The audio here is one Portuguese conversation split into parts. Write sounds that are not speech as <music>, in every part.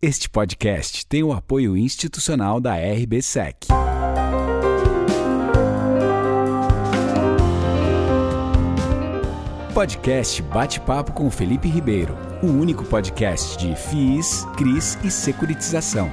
Este podcast tem o apoio institucional da RBSEC. Podcast Bate-Papo com Felipe Ribeiro, o único podcast de FIIs, CRIs e securitização.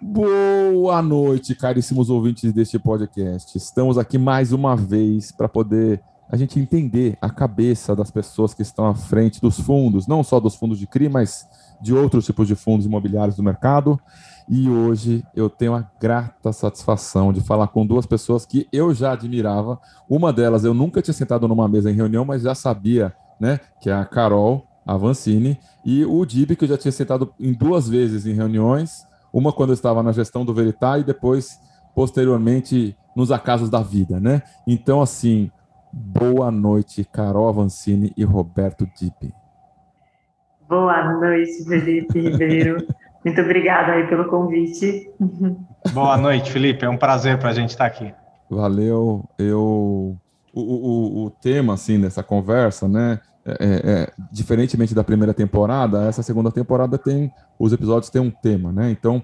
Boa noite, caríssimos ouvintes deste podcast. Estamos aqui mais uma vez para poder a gente entender a cabeça das pessoas que estão à frente dos fundos, não só dos fundos de CRI, mas de outros tipos de fundos imobiliários do mercado. E hoje eu tenho a grata satisfação de falar com duas pessoas que eu já admirava. Uma delas eu nunca tinha sentado numa mesa em reunião, mas já sabia, né, que é a Carol Avancini e o Dib, que eu já tinha sentado em duas vezes em reuniões, uma quando eu estava na gestão do Veritá e depois posteriormente nos acasos da vida, né? Então assim, Boa noite, Carol Avancini e Roberto Dipe. Boa noite, Felipe Ribeiro. <laughs> Muito obrigada aí pelo convite. Boa noite, Felipe. É um prazer para a gente estar aqui. Valeu. Eu o, o, o tema assim dessa conversa, né? É, é, é, diferentemente da primeira temporada, essa segunda temporada tem os episódios têm um tema, né? Então,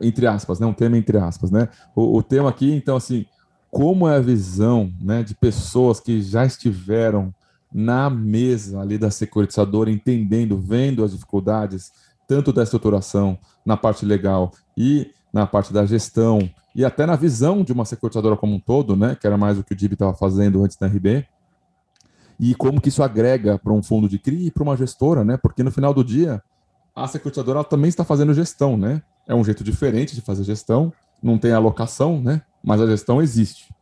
entre aspas, né? Um tema entre aspas, né? O, o tema aqui, então assim, como é a visão né, de pessoas que já estiveram na mesa ali da securitizadora, entendendo, vendo as dificuldades, tanto da estruturação na parte legal e na parte da gestão, e até na visão de uma securitizadora como um todo, né, que era mais o que o DIB estava fazendo antes da RB, e como que isso agrega para um fundo de CRI e para uma gestora, né, porque no final do dia, a securitizadora também está fazendo gestão, né, é um jeito diferente de fazer gestão, não tem alocação, né, mas a gestão existe.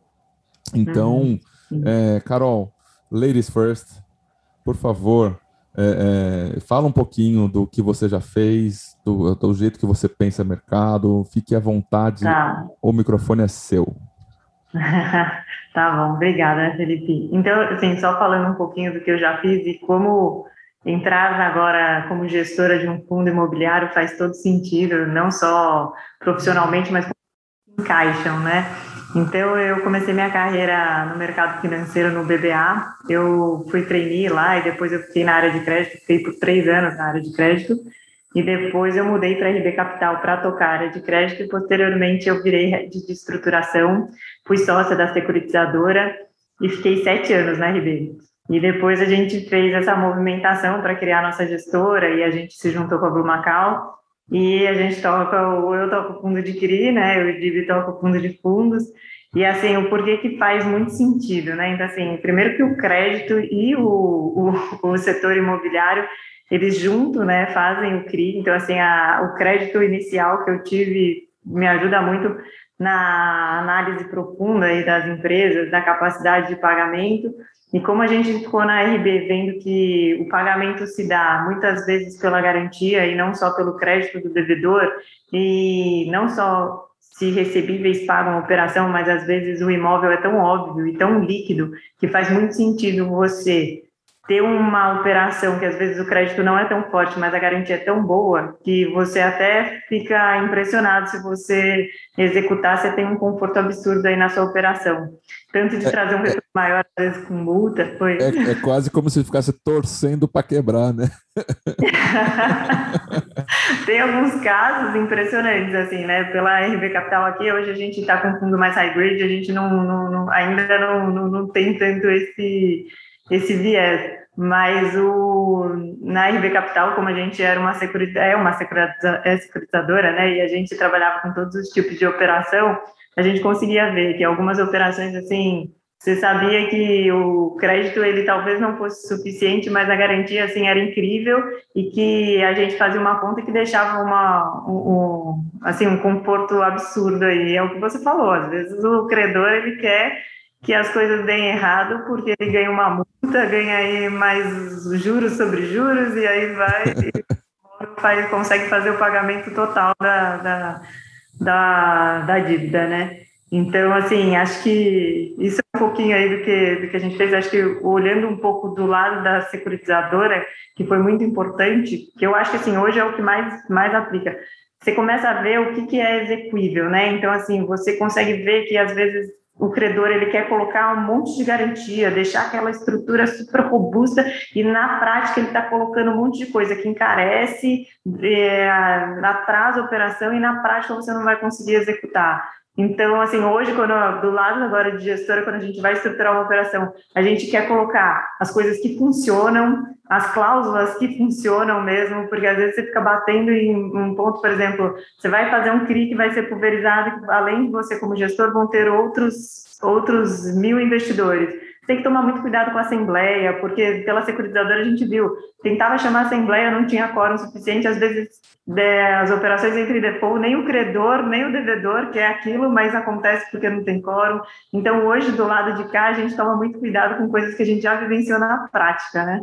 Então, uhum. é, Carol, ladies first, por favor, é, é, fala um pouquinho do que você já fez, do, do, jeito que você pensa mercado, fique à vontade, tá. o microfone é seu. <laughs> tá bom, obrigada, Felipe. Então, assim, só falando um pouquinho do que eu já fiz e como entrar agora como gestora de um fundo imobiliário faz todo sentido, não só profissionalmente, mas encaixam, né? Então, eu comecei minha carreira no mercado financeiro no BBA. Eu fui trainee lá e depois eu fiquei na área de crédito, fiquei por três anos na área de crédito. E depois eu mudei para RB Capital para tocar a área de crédito e posteriormente eu virei de estruturação, fui sócia da securitizadora e fiquei sete anos na RB. E depois a gente fez essa movimentação para criar nossa gestora e a gente se juntou com a Blue Macau e a gente toca, eu toco fundo de CRI, né, o Dib toca fundo de fundos, e assim, o porquê que faz muito sentido, né, então assim, primeiro que o crédito e o, o, o setor imobiliário, eles juntos, né, fazem o CRI, então assim, a, o crédito inicial que eu tive me ajuda muito na análise profunda aí das empresas, da capacidade de pagamento, e como a gente ficou na RB vendo que o pagamento se dá muitas vezes pela garantia e não só pelo crédito do devedor, e não só se recebíveis pagam a operação, mas às vezes o imóvel é tão óbvio e tão líquido que faz muito sentido você ter uma operação que às vezes o crédito não é tão forte, mas a garantia é tão boa que você até fica impressionado se você executar, você tem um conforto absurdo aí na sua operação. Tanto de é, trazer um é, retorno maior, às vezes com multa, foi... É, é quase como se ficasse torcendo para quebrar, né? <laughs> tem alguns casos impressionantes, assim, né? Pela RB Capital aqui, hoje a gente está com um fundo mais hybrid, a gente não, não, não ainda não, não, não tem tanto esse esse viés. Mas o, na RB Capital, como a gente era uma é uma é securitizadora, né, e a gente trabalhava com todos os tipos de operação, a gente conseguia ver que algumas operações, assim, você sabia que o crédito ele talvez não fosse suficiente, mas a garantia assim era incrível e que a gente fazia uma conta que deixava uma um, um, assim um conforto absurdo aí é o que você falou às vezes o credor ele quer que as coisas deem errado porque ele ganha uma multa, ganha aí mais juros sobre juros e aí vai e <laughs> faz, consegue fazer o pagamento total da, da, da, da, dívida, né? Então, assim, acho que isso é um pouquinho aí do que, do que a gente fez. Acho que olhando um pouco do lado da securitizadora, que foi muito importante, que eu acho que, assim, hoje é o que mais, mais aplica. Você começa a ver o que, que é execuível, né? Então, assim, você consegue ver que, às vezes, o credor ele quer colocar um monte de garantia, deixar aquela estrutura super robusta e na prática ele está colocando um monte de coisa que encarece, é, atrasa a operação e na prática você não vai conseguir executar. Então, assim, hoje, quando do lado agora de gestora, quando a gente vai estruturar uma operação, a gente quer colocar as coisas que funcionam, as cláusulas que funcionam mesmo, porque às vezes você fica batendo em um ponto, por exemplo, você vai fazer um CRI que vai ser pulverizado, além de você como gestor, vão ter outros, outros mil investidores tem que tomar muito cuidado com a assembleia, porque pela securitizadora a gente viu, tentava chamar a assembleia, não tinha quórum suficiente, às vezes as operações entre default, nem o credor, nem o devedor quer aquilo, mas acontece porque não tem quórum. Então, hoje, do lado de cá, a gente toma muito cuidado com coisas que a gente já vivenciou na prática, né?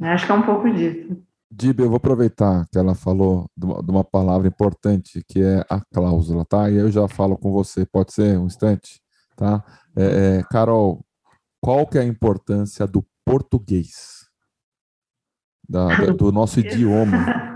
Acho que é um pouco disso. Dib, eu vou aproveitar que ela falou de uma, de uma, palavra importante, que é a cláusula, tá? E eu já falo com você, pode ser um instante, tá? É, é, Carol, qual que é a importância do português, da, do nosso <laughs> idioma,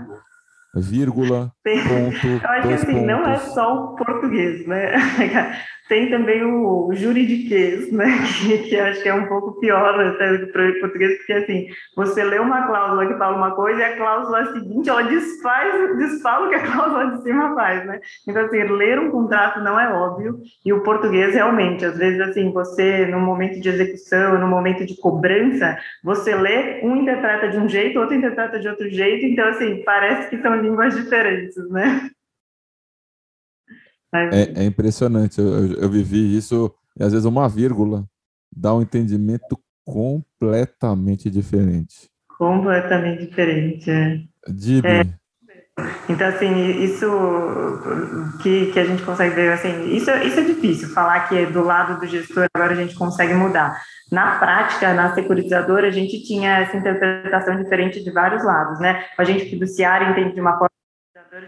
vírgula, <laughs> ponto, Eu acho que assim, pontos. não é só o português, né? <laughs> Tem também o juridiquês, né? <laughs> Que, que acho que é um pouco pior até para o português, porque assim, você lê uma cláusula que fala uma coisa e a cláusula seguinte ela desfaz, desfala o que a cláusula de cima faz, né? Então, assim, ler um contrato não é óbvio, e o português realmente, às vezes, assim, você, no momento de execução, no momento de cobrança, você lê, um interpreta de um jeito, outro interpreta de outro jeito, então, assim, parece que são línguas diferentes, né? É, é impressionante. Eu, eu, eu, vivi isso, e às vezes uma vírgula dá um entendimento completamente diferente. Completamente diferente, é. Dib. É. Então, assim, isso que, que a gente consegue ver, assim, isso, isso é difícil, falar que é do lado do gestor agora a gente consegue mudar. Na prática, na securitizadora, a gente tinha essa interpretação diferente de vários lados, né? O agente fiduciário entende de uma forma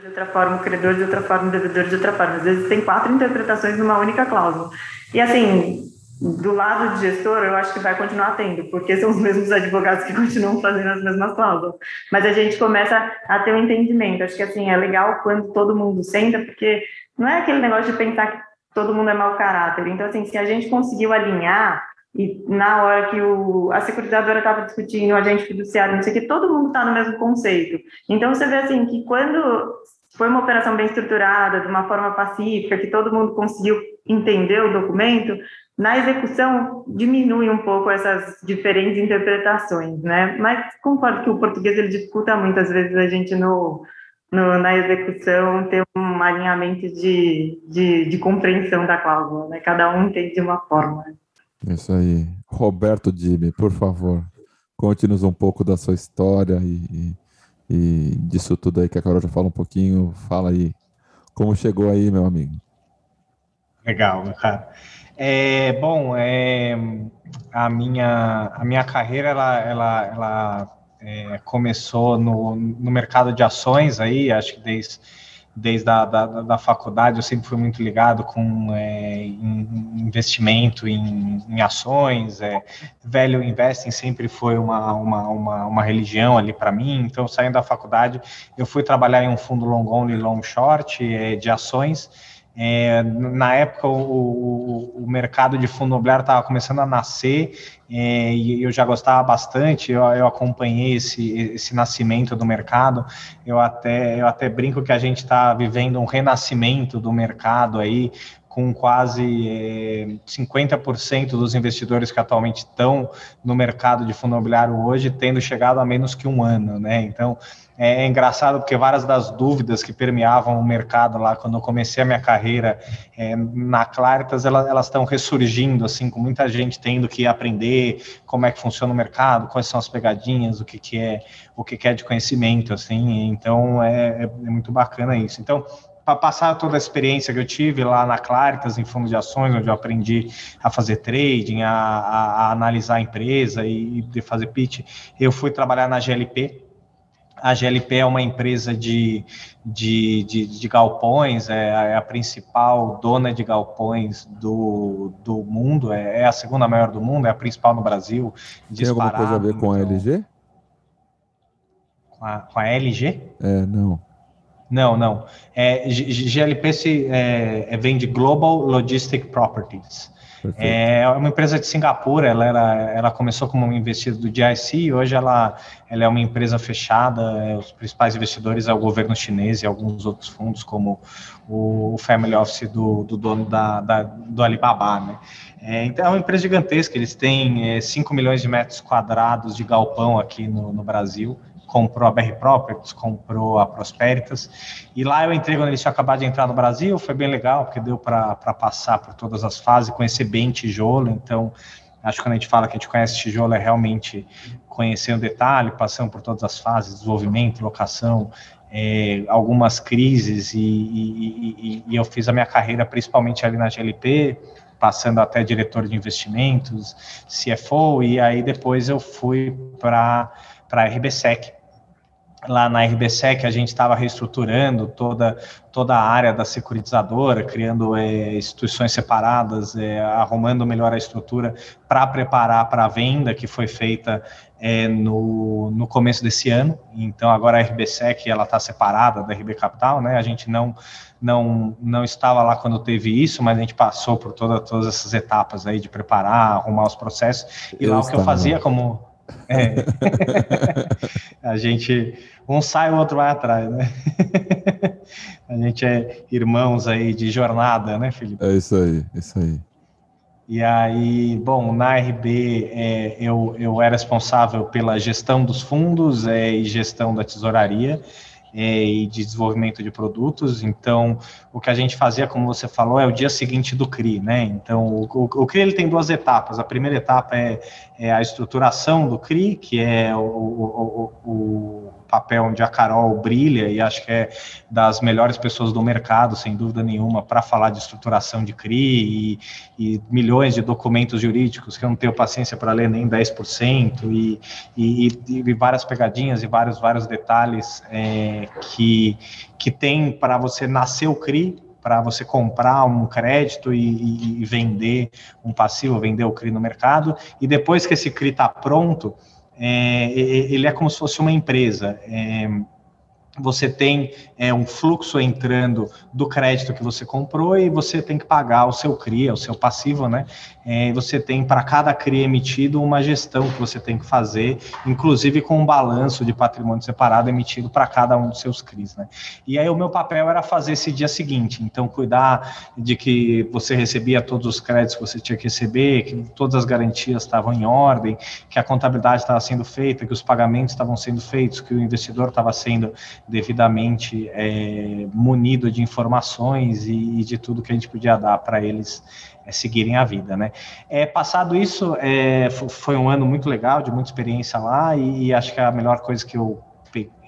de outra forma, o credor de outra forma, o devedor de outra forma. Às vezes tem quatro interpretações numa única cláusula. E assim, do lado de gestor, eu acho que vai continuar tendo, porque são os mesmos advogados que <laughs> continuam fazendo as mesmas cláusulas. Mas a gente começa a ter um entendimento. Acho que assim, é legal quando todo mundo senta, porque não é aquele negócio de pensar que todo mundo é mau caráter. Então, assim, se a gente conseguiu alinhar e na hora que o, a securitizadora estava discutindo, o agente fiduciário, não sei o que, todo mundo está no mesmo conceito. Então, você vê assim que quando foi uma operação bem estruturada, de uma forma pacífica, que todo mundo conseguiu entender o documento, na execução diminui um pouco essas diferentes interpretações, né? Mas concordo que o português ele dificulta muito, às vezes a gente no, no na execução ter um alinhamento de, de, de compreensão da cláusula, né? Cada um entende de uma forma. Isso aí. Roberto Dime, por favor, conte-nos um pouco da sua história e, e, e, disso tudo aí que a Carol já fala um pouquinho. Fala aí, como chegou aí, meu amigo? Legal, cara. É, bom, é, a, minha, a minha carreira, ela, ela, ela é, começou no, no mercado de ações aí, acho que desde desde a da, da, faculdade eu sempre fui muito ligado com é, investimento em, em ações, é, velho investing sempre foi uma, uma, uma, uma religião ali para mim, então saindo da faculdade eu fui trabalhar em um fundo long only, long short é, de ações, é, na época, o, o, mercado de fundo imobiliário estava começando a nascer é, e eu já gostava bastante. Eu, eu, acompanhei esse, esse nascimento do mercado. Eu até, eu até brinco que a gente está vivendo um renascimento do mercado aí, com quase é, 50% dos investidores que atualmente estão no mercado de fundo imobiliário hoje tendo chegado a menos que um ano, né? Então é, é engraçado porque várias das dúvidas que permeavam o mercado lá quando eu comecei a minha carreira é, na Claritas, elas estão ressurgindo, assim, com muita gente tendo que aprender como é que funciona o mercado, quais são as pegadinhas, o que, que é o que, que é de conhecimento, assim, então é, é, é muito bacana isso. Então, para passar toda a experiência que eu tive lá na Claritas, em fundos de ações, onde eu aprendi a fazer trading, a, a, a analisar a empresa e, e fazer pitch, eu fui trabalhar na GLP, a GLP é uma empresa de, de, de, de galpões, é a, é a, principal dona de galpões do, do mundo, é, é, a segunda maior do mundo, é a principal no Brasil. Tem alguma coisa a ver com a LG? Com a, com a LG? É, não. Não, não. É, GLP se, é, é, vem de Global Logistic Properties. É, é uma empresa de Singapura, ela, era, ela começou como uma investidora do GIC, hoje ela, ela é uma empresa fechada, é, os principais investidores é o governo chinês e alguns outros fundos, como o Family Office do, do dono da, da, do Alibaba, né? É, então é uma empresa gigantesca, eles têm é, 5 milhões de metros quadrados de galpão aqui no, no Brasil, comprou a BR Properties, comprou a Prosperitas, e lá eu entrei quando eles tinham acabado de entrar no Brasil, foi bem legal, porque deu para passar por todas as fases, conhecer bem tijolo, então acho que quando a gente fala que a gente conhece tijolo é realmente conhecer o detalhe, passando por todas as fases, desenvolvimento, locação, é, algumas crises, e, e, e, e eu fiz a minha carreira principalmente ali na GLP, passando até diretor de investimentos, CFO, e aí depois eu fui para a RBSEC, lá na RBSEC a gente estava reestruturando toda, toda a área da securitizadora, criando é, instituições separadas, é, arrumando melhor a estrutura para preparar para a venda que foi feita é, no, no começo desse ano. Então agora a RBSEC ela está separada da RB Capital, né? A gente não não não estava lá quando teve isso, mas a gente passou por toda, todas essas etapas aí de preparar, arrumar os processos. E eu lá o que eu fazia como é. <laughs> a gente, um sai, o outro vai atrás, né? <laughs> a gente é irmãos aí de jornada, né, Felipe? É isso aí, é isso aí. E aí, bom, na RB é, eu, eu era responsável pela gestão dos fundos é, e gestão da tesouraria é, e de desenvolvimento de produtos. Então, o que a gente fazia, como você falou, é o dia seguinte do CRI, né? Então, o, o, o CRI ele tem duas etapas. A primeira etapa é, é a estruturação do CRI, que é o, o, o papel onde a Carol brilha e acho que é das melhores pessoas do mercado, sem dúvida nenhuma, para falar de estruturação de CRI e, e, milhões de documentos jurídicos que eu não tenho paciência para ler nem 10% e, e, e, várias pegadinhas e vários, vários detalhes é, que, que tem para você nascer o CRI para você comprar um crédito e, e, vender um passivo, vender o CRI no mercado, e depois que esse CRI está pronto, é, ele é como se fosse uma empresa. É, você tem é, um fluxo entrando do crédito que você comprou e você tem que pagar o seu CRI, o seu passivo, né? É, você tem para cada CRI emitido uma gestão que você tem que fazer, inclusive com um balanço de patrimônio separado emitido para cada um dos seus CRIs, né? E aí o meu papel era fazer esse dia seguinte, então cuidar de que você recebia todos os créditos que você tinha que receber, que todas as garantias estavam em ordem, que a contabilidade estava sendo feita, que os pagamentos estavam sendo feitos, que o investidor estava sendo devidamente é, munido de informações e, e, de tudo que a gente podia dar para eles é, seguirem a vida, né? É, passado isso, é, foi um ano muito legal, de muita experiência lá, e, e acho que a melhor coisa que eu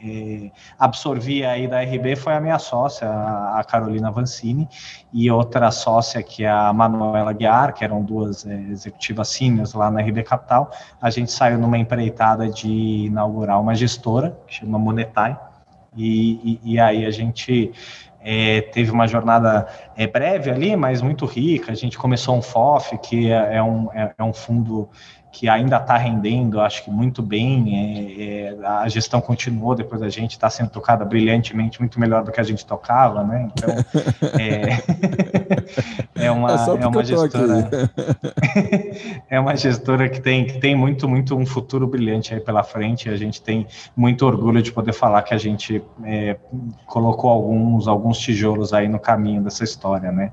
é, absorvi aí da RB foi a minha sócia, a Carolina Vancini, e outra sócia que é a Manuela Guiar, que eram duas é, executivas seniors lá na RB Capital. A gente saiu numa empreitada de inaugurar uma gestora, que chama Monetai, e, e, aí a gente é, teve uma jornada é, breve ali, mas muito rica. A gente começou um FOF, que é, é um, é, é um fundo que ainda está rendendo, acho que muito bem. É, é, a gestão continuou depois da gente, está sendo tocada brilhantemente, muito melhor do que a gente tocava, né? Então, é, <laughs> é uma, é, é uma gestora. <laughs> é uma gestora que tem, que tem muito, muito um futuro brilhante aí pela frente. A gente tem muito orgulho de poder falar que a gente é, colocou alguns, alguns tijolos aí no caminho dessa história, né?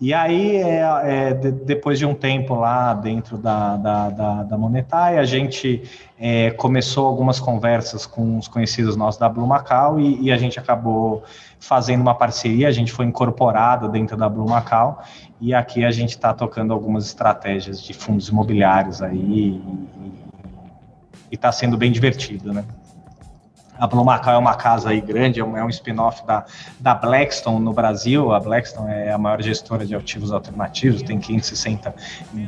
E aí, é, de, depois de um tempo lá dentro da, da, da da, Monetai, a gente é, começou algumas conversas com os conhecidos nossos da Blue Macau e, e, a gente acabou fazendo uma parceria, a gente foi incorporado dentro da Blue Macau e aqui a gente está tocando algumas estratégias de fundos imobiliários aí e está sendo bem divertido, né? A Blue Macau é uma casa aí grande, é um, é um spin-off da, da Blackstone no Brasil. A Blackstone é a maior gestora de ativos alternativos, tem 560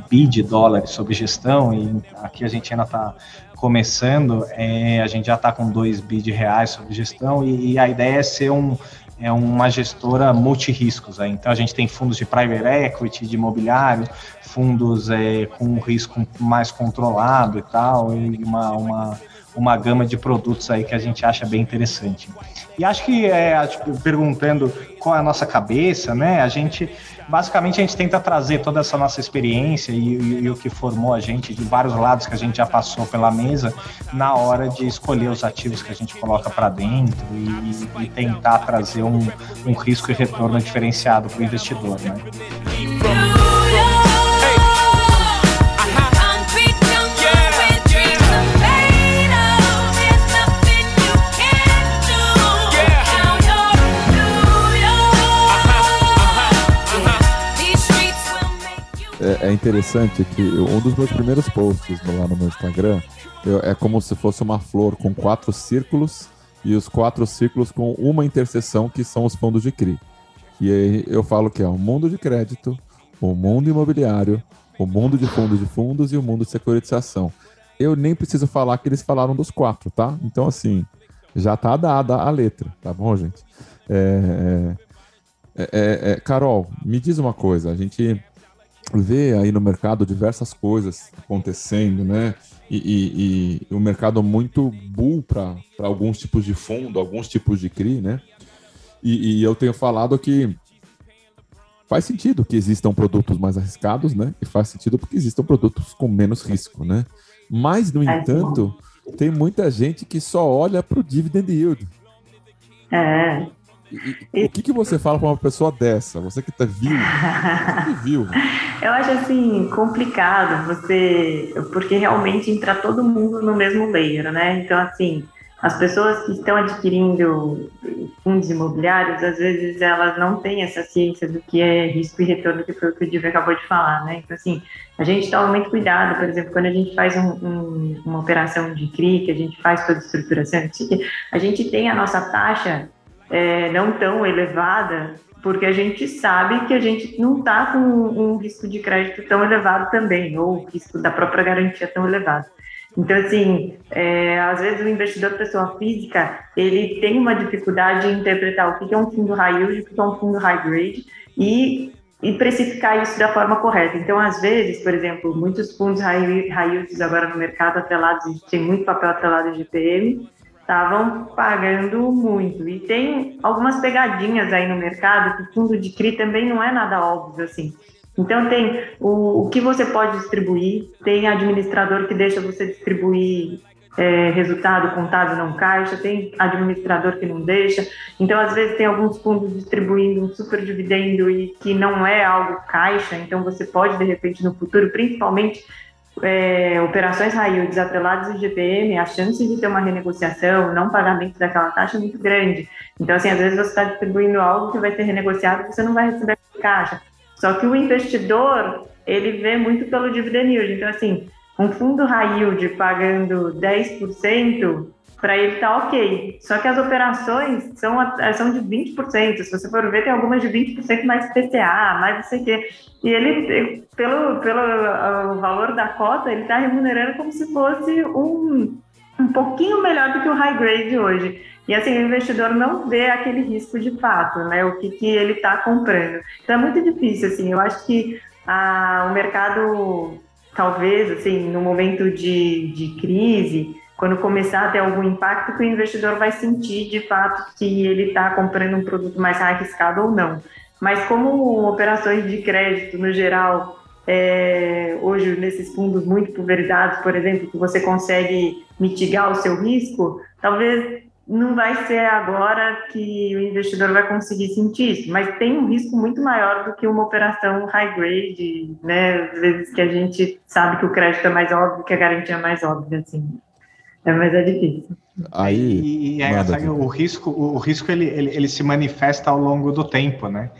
bi de dólares sob gestão e aqui a gente ainda está começando, é, a gente já está com 2 bi de reais sob gestão e, e a ideia é ser um, é uma gestora multi-riscos. Então, a gente tem fundos de private equity, de imobiliário, fundos é, com um risco mais controlado e tal, e uma, uma uma gama de produtos aí que a gente acha bem interessante. E acho que, é, perguntando qual é a nossa cabeça, né? A gente, basicamente, a gente tenta trazer toda essa nossa experiência e, e, e o que formou a gente de vários lados que a gente já passou pela mesa na hora de escolher os ativos que a gente coloca para dentro e, e, tentar trazer um, um risco e retorno diferenciado para o investidor, né? É, interessante que um dos meus primeiros posts lá no meu Instagram eu, é como se fosse uma flor com quatro círculos e os quatro círculos com uma interseção que são os fundos de CRI. E aí eu falo que é o mundo de crédito, o mundo imobiliário, o mundo de fundos de fundos e o mundo de securitização. Eu nem preciso falar que eles falaram dos quatro, tá? Então, assim, já tá dada a letra, tá bom, gente? É, é, é, é Carol, me diz uma coisa. A gente vê aí no mercado diversas coisas acontecendo, né? E, e um mercado muito bull para alguns tipos de fundo, alguns tipos de CRI, né? E, e, eu tenho falado que faz sentido que existam produtos mais arriscados, né? E faz sentido porque existam produtos com menos risco, né? Mas, no entanto, tem muita gente que só olha para o dividend yield. É. E, o que, que você fala para uma pessoa dessa? Você que tá viu, viu? <laughs> Eu acho assim complicado você, porque realmente entra todo mundo no mesmo layer, né? Então assim, as pessoas que estão adquirindo fundos imobiliários, às vezes elas não têm essa ciência do que é risco e retorno, que foi o que o Diva acabou de falar, né? Então, assim, a gente toma muito cuidado, por exemplo, quando a gente faz um, um, uma operação de CRI, que a gente faz toda a estruturação, a gente tem a nossa taxa é, não tão elevada, porque a gente sabe que a gente não está com um risco de crédito tão elevado também, ou o risco da própria garantia tão elevado. Então, assim, é, às vezes o investidor pessoa física, ele tem uma dificuldade em interpretar o que é um fundo high yield, o que é um fundo high grade, e, e precificar isso da forma correta. Então, às vezes, por exemplo, muitos fundos high, high yields agora no mercado atrelados, tem muito papel atrelado de GPM, estavam pagando muito. E tem algumas pegadinhas aí no mercado que fundo de CRI também não é nada óbvio assim. Então tem o, o que você pode distribuir, tem administrador que deixa você distribuir é, resultado contábil não caixa, tem administrador que não deixa. Então, às vezes, tem alguns fundos distribuindo um super dividendo e que não é algo caixa, então você pode, de repente, no futuro, principalmente é, operações raio desatreladas de GPM, a chance de ter uma renegociação, não pagamento daquela taxa é muito grande. Então, assim, às vezes você está distribuindo algo que vai ser renegociado e você não vai receber caixa. Só que o investidor, ele vê muito pelo dividend yield. Então, assim, um fundo high yield pagando 10%, para ele tá ok. Só que as operações são, são de 20%. Se você for ver, tem algumas de 20% mais PCA, mais não sei o quê. E ele, pelo, pelo uh, valor da cota, ele está remunerando como se fosse um, um pouquinho melhor do que o high grade hoje. E assim, o investidor não vê aquele risco de fato, né? O que, que ele está comprando. Então é muito difícil, assim. Eu acho que a, o mercado, talvez, assim, no momento de, de crise, quando começar a ter algum impacto, que o investidor vai sentir de fato que ele está comprando um produto mais arriscado ou não. Mas como operações de crédito no geral, é, hoje nesses fundos muito pulverizados, por exemplo, que você consegue mitigar o seu risco, talvez não vai ser agora que o investidor vai conseguir sentir isso, mas tem um risco muito maior do que uma operação high grade, né? Às vezes que a gente sabe que o crédito é mais óbvio, que a garantia é mais óbvia, assim. É, mas é difícil. Aí, e, e é, sabe, o risco, o risco ele, ele, ele, se manifesta ao longo do tempo, né?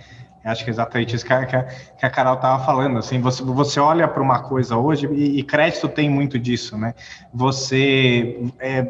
Acho que é exatamente isso que a, que a Carol estava falando. Assim, você, você olha para uma coisa hoje, e, e, crédito tem muito disso, né? Você é,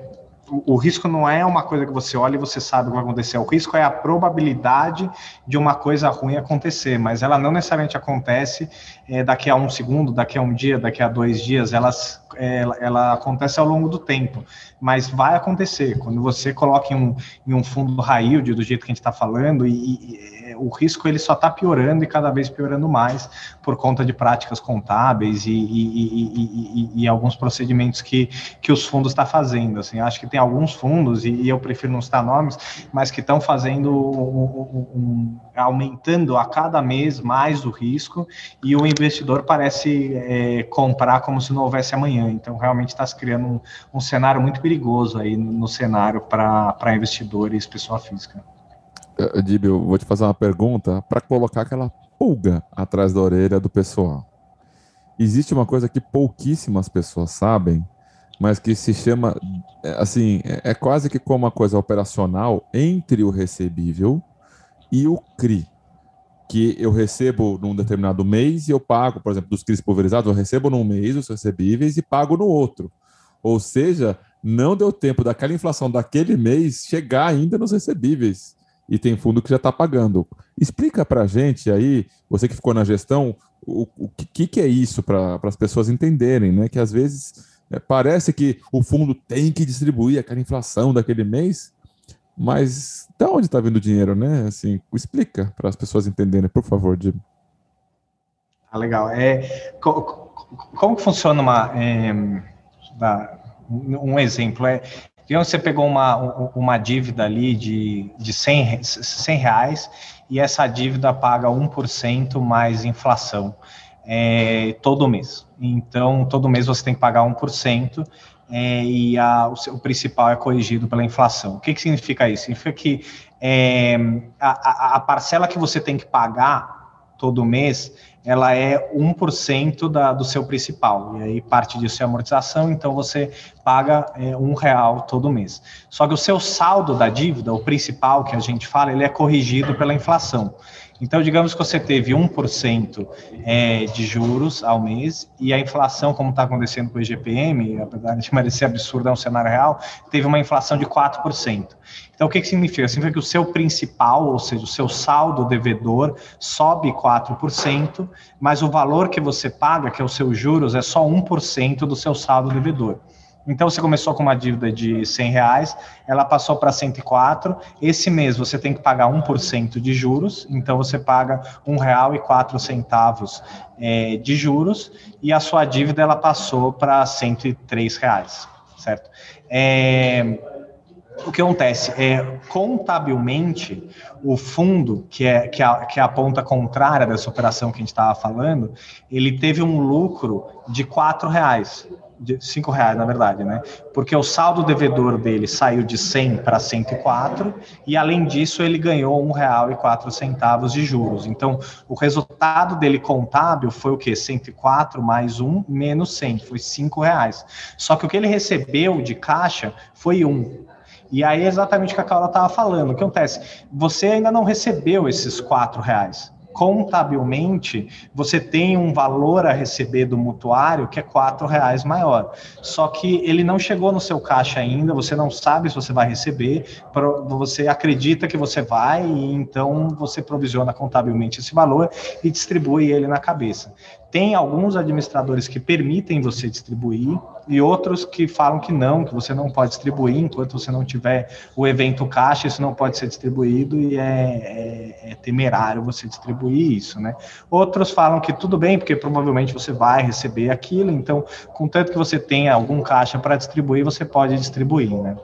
o, risco não é uma coisa que você olha e você sabe o que vai acontecer. O risco é a probabilidade de uma coisa ruim acontecer, mas ela não necessariamente acontece é, daqui a um segundo, daqui a um dia, daqui a dois dias. Elas, é, ela acontece ao longo do tempo, mas vai acontecer. Quando você coloca em um, em um fundo yield, do jeito que a gente está falando, e, e, o risco ele só está piorando e cada vez piorando mais por conta de práticas contábeis e, e, e alguns procedimentos que, que os fundos estão tá fazendo. Assim, acho que tem alguns fundos, e, eu prefiro não citar nomes, mas que estão fazendo um, um, aumentando a cada mês mais o risco, e o investidor parece é, comprar como se não houvesse amanhã. Então, realmente está se criando um, um cenário muito perigoso aí no, cenário para investidores, pessoa física. Dib, eu vou te fazer uma pergunta para colocar aquela pulga atrás da orelha do pessoal. Existe uma coisa que pouquíssimas pessoas sabem, mas que se chama, é, assim, é, é quase que como uma coisa operacional entre o recebível e o CRI, que eu recebo num determinado mês e eu pago, por exemplo, dos CRIs pulverizados, eu recebo num mês os recebíveis e pago no outro. Ou seja, não deu tempo daquela inflação daquele mês chegar ainda nos recebíveis e tem fundo que já está pagando. Explica para a gente aí, você que ficou na gestão, o, o que, que é isso para as pessoas entenderem, né? Que às vezes é, parece que o fundo tem que distribuir aquela inflação daquele mês, mas de onde está vindo o dinheiro, né? Assim, explica para as pessoas entenderem, por favor, Jim. Ah, legal. É, como que funciona uma, é, um exemplo? É, Digamos que você pegou uma, uma dívida ali de, de 100, 100 reais e essa dívida paga 1% mais inflação é, todo mês. Então, todo mês você tem que pagar 1% é, e a, o, seu, o principal é corrigido pela inflação. O que, que significa isso? Significa que é, a, a parcela que você tem que pagar todo mês ela é 1% da, do seu principal. E aí parte disso é amortização, então você paga é, um real todo mês. Só que o seu saldo da dívida, o principal que a gente fala, ele é corrigido pela inflação. Então, digamos que você teve 1% é, de juros ao mês e a inflação, como está acontecendo com o IGPM, apesar de parecer absurdo, é um cenário real, teve uma inflação de 4%. Então, o que, que significa? Significa que o seu principal, ou seja, o seu saldo devedor, sobe 4%, mas o valor que você paga, que é o seu juros, é só 1% do seu saldo devedor. Então você começou com uma dívida de 100 reais, ela passou para 104. Esse mês você tem que pagar 1% de juros, então você paga R$ 1,04 é, de juros e a sua dívida ela passou para 103 reais, certo? É, o que acontece é, contabilmente, o fundo, que é, que, é, que é a ponta contrária dessa operação que a gente estava falando, ele teve um lucro de R$ reais de cinco reais, na verdade, né? Porque o saldo devedor dele saiu de 100 para 104 e além disso ele ganhou um real e quatro centavos de juros. Então, o resultado dele contábil foi o que? 104 mais um menos 100, foi cinco reais. Só que o que ele recebeu de caixa foi um. E aí é exatamente o que a Carla estava falando. O que acontece? Você ainda não recebeu esses quatro reais contabilmente você tem um valor a receber do mutuário que é quatro reais maior. Só que ele não chegou no seu caixa ainda, você não sabe se você vai receber, você acredita que você vai e então você provisiona contabilmente esse valor e distribui ele na cabeça. Tem alguns administradores que permitem você distribuir e outros que falam que não, que você não pode distribuir enquanto você não tiver o evento caixa, isso não pode ser distribuído e é, é, é temerário você distribuir isso, né? Outros falam que tudo bem, porque provavelmente você vai receber aquilo, então, contanto que você tenha algum caixa para distribuir, você pode distribuir, né?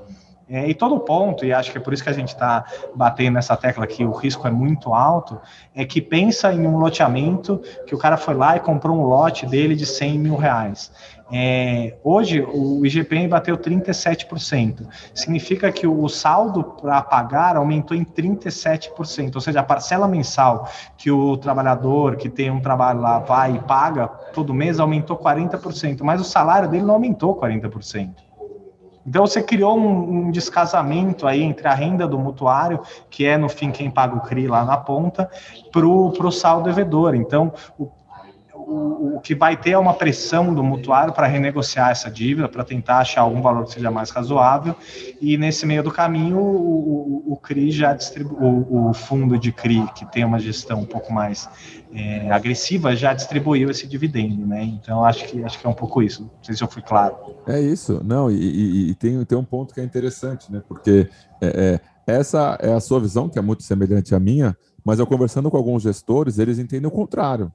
É, e todo ponto, e acho que é por isso que a gente está batendo nessa tecla que o risco é muito alto, é que pensa em um loteamento que o cara foi lá e comprou um lote dele de 100 mil reais. É, hoje o IGPM bateu 37%. Significa que o saldo para pagar aumentou em 37%, ou seja, a parcela mensal que o trabalhador que tem um trabalho lá vai e paga todo mês aumentou 40%, mas o salário dele não aumentou 40%. Então você criou um, um, descasamento aí entre a renda do mutuário, que é no fim quem paga o CRI lá na ponta, para o saldo devedor. Então o, o, o, que vai ter é uma pressão do mutuário para renegociar essa dívida, para tentar achar algum valor que seja mais razoável, e nesse meio do caminho o, o, o CRI já distribui, o, o, fundo de CRI, que tem uma gestão um pouco mais é, agressiva, já distribuiu esse dividendo, né? Então acho que acho que é um pouco isso. Não sei se eu fui claro. É isso, não, e, e, e tem, tem um ponto que é interessante, né? Porque é, é, essa é a sua visão, que é muito semelhante à minha, mas eu conversando com alguns gestores, eles entendem o contrário,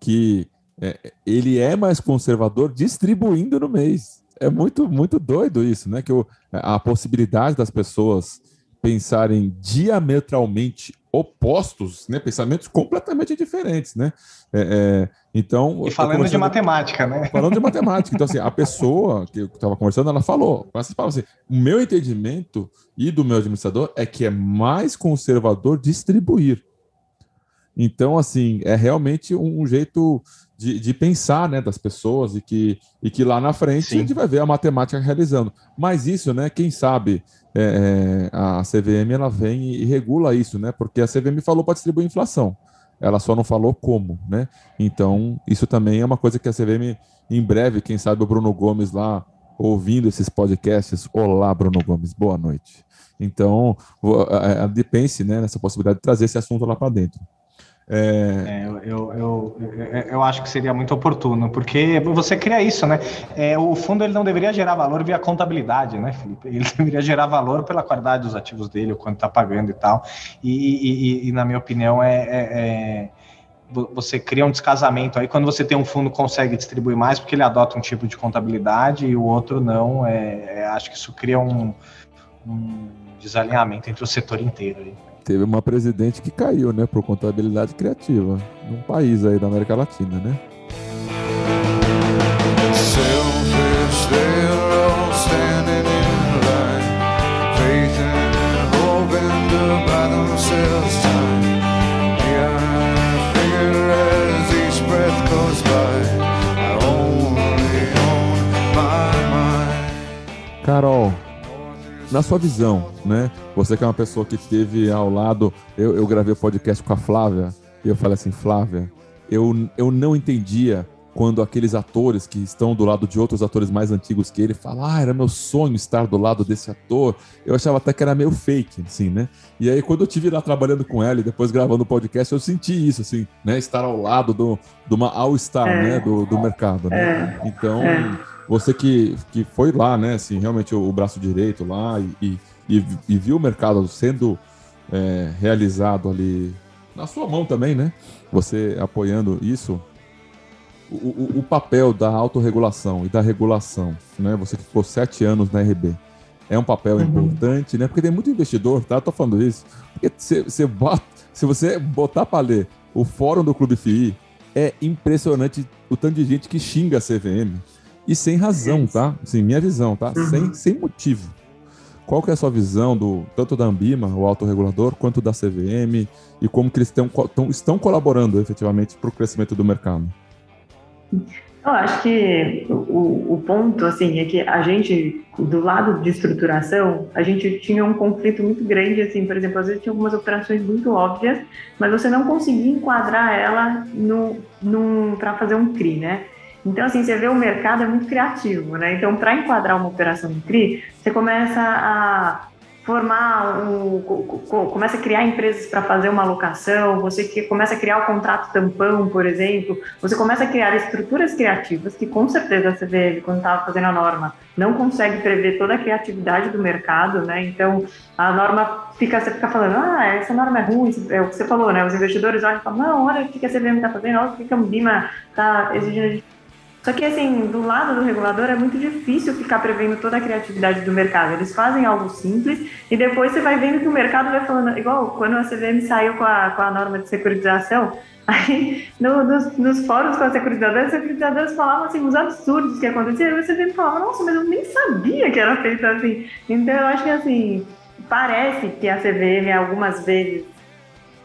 que é, ele é mais conservador distribuindo no mês. É muito, muito doido isso, né? Que o, a possibilidade das pessoas pensarem diametralmente opostos, né? Pensamentos completamente diferentes, né? É, é, então. E falando de matemática, né? Falando de matemática. Então, assim, a pessoa que eu estava conversando, ela falou, essas palavras assim, o meu entendimento e do meu administrador é que é mais conservador distribuir. Então, assim, é realmente um, jeito de, de, pensar né, das pessoas e que, e que lá na frente Sim. a gente vai ver a matemática realizando. Mas isso, né, quem sabe é, é, a CVM ela vem e, regula isso, né? Porque a CVM falou para distribuir inflação. Ela só não falou como, né? Então, isso também é uma coisa que a CVM, em breve, quem sabe o Bruno Gomes lá ouvindo esses podcasts. Olá, Bruno Gomes, boa noite. Então, pense né, nessa possibilidade de trazer esse assunto lá para dentro. É... É, eu, eu, eu, acho que seria muito oportuno, porque você cria isso, né? É, o fundo ele não deveria gerar valor via contabilidade, né, Felipe? Ele <laughs> deveria gerar valor pela qualidade dos ativos dele, o quanto está pagando e tal. E, e, e, na minha opinião, é, é, é você cria um descasamento aí quando você tem um fundo consegue distribuir mais porque ele adota um tipo de contabilidade e o outro não é, é acho que isso cria um, um desalinhamento entre o setor inteiro aí teve uma presidente que caiu, né, por contabilidade criativa, num país aí da América Latina, né? Na sua visão, né? Você que é uma pessoa que esteve ao lado, eu, eu gravei o podcast com a Flávia, e eu falei assim, Flávia, eu, eu não entendia quando aqueles atores que estão do lado de outros atores mais antigos que ele falam, ah, era meu sonho estar do lado desse ator. Eu achava até que era meio fake, assim, né? E aí, quando eu tive lá trabalhando com ela e depois gravando o podcast, eu senti isso, assim, né? Estar ao lado do, de uma all-star, é. né? Do, do mercado, né? É. Então. É você que, que foi lá, né, assim, realmente o, o braço direito lá e, e, e, viu o mercado sendo é, realizado ali na sua mão também, né? Você apoiando isso, o, o, o, papel da autorregulação e da regulação, né? Você que ficou sete anos na RB, é um papel uhum. importante, né? Porque tem muito investidor, tá? Tô falando isso. Porque você bota, se você botar para ler o fórum do Clube FI, é impressionante o tanto de gente que xinga a CVM e sem razão, tá? Assim, minha visão, tá? Uhum. Sem, sem motivo. Qual que é a sua visão do tanto da Ambima, o autorregulador, quanto da CVM e como que eles tão, tão, estão colaborando efetivamente para o crescimento do mercado? Eu acho que o, o, ponto assim é que a gente do lado de estruturação a gente tinha um conflito muito grande assim por exemplo às vezes tinha algumas operações muito óbvias mas você não conseguia enquadrar ela no, no para fazer um CRI né então, assim, você vê o mercado é muito criativo, né? Então, para enquadrar uma operação de CRI, você começa a formar um, começa a criar empresas para fazer uma alocação, você que começa a criar o contrato tampão, por exemplo, você começa a criar estruturas criativas que com certeza você vê quando estava fazendo a norma, não consegue prever toda a criatividade do mercado, né? Então a norma fica, você fica falando, ah, essa norma é ruim, é o que você falou, né? Os investidores olham e falam, não, olha o que a CVM está fazendo, olha o que a Bima está exigindo só que, assim, do lado do regulador é muito difícil ficar prevendo toda a criatividade do mercado. Eles fazem algo simples e depois você vai vendo que o mercado vai falando, igual quando a CVM saiu com a, com a norma de securitização, <laughs> aí no, nos, nos fóruns com a securitizadora, os securitizadores falavam assim, os absurdos que aconteciam, e a CVM falava, nossa, mas eu nem sabia que era feito assim. Então, eu acho que, assim, parece que a CVM algumas vezes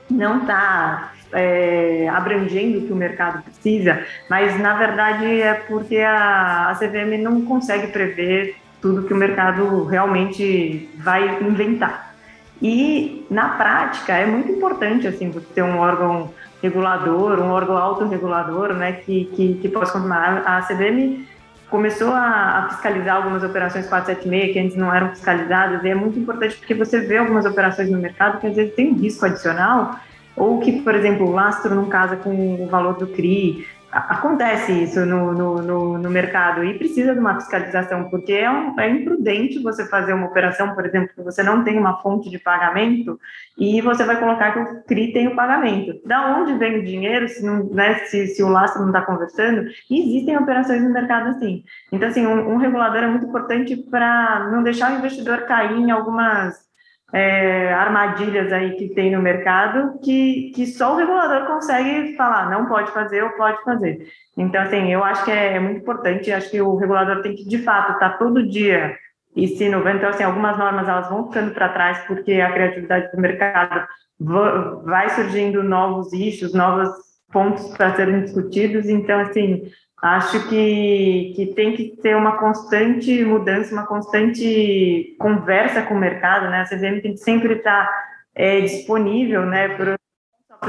não está é, abrangendo o que o mercado precisa, mas na verdade é porque a, a CVM não consegue prever tudo que o mercado realmente vai inventar. E na prática é muito importante assim você ter um órgão regulador, um órgão autorregulador, né, que, que, que possa confirmar. A CVM começou a, fiscalizar algumas operações 476 que antes não eram fiscalizadas, e é muito importante porque você vê algumas operações no mercado que às vezes tem um risco adicional, ou que, por exemplo, o lastro não casa com o valor do CRI, acontece isso no, no, no, no, mercado e precisa de uma fiscalização, porque é, um, é, imprudente você fazer uma operação, por exemplo, que você não tem uma fonte de pagamento e você vai colocar que o CRI tem o pagamento. Da onde vem o dinheiro se, não, né, se, se o lastro não está conversando? E existem operações no mercado assim. Então, assim, um, um regulador é muito importante para não deixar o investidor cair em algumas é, armadilhas aí que tem no mercado que, que só o regulador consegue falar, não pode fazer ou pode fazer. Então, assim, eu acho que é, é muito importante, acho que o regulador tem que, de fato, estar tá todo dia e se inovando. Então, assim, algumas normas elas vão ficando para trás porque a criatividade do mercado vai surgindo novos issues, novos pontos para serem discutidos. Então, assim, Acho que, que tem que ter uma constante mudança, uma constante conversa com o mercado, né? A CVM tem que sempre estar é, disponível, né, para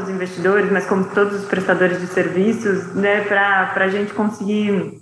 os investidores, mas como todos os prestadores de serviços, né, para a gente conseguir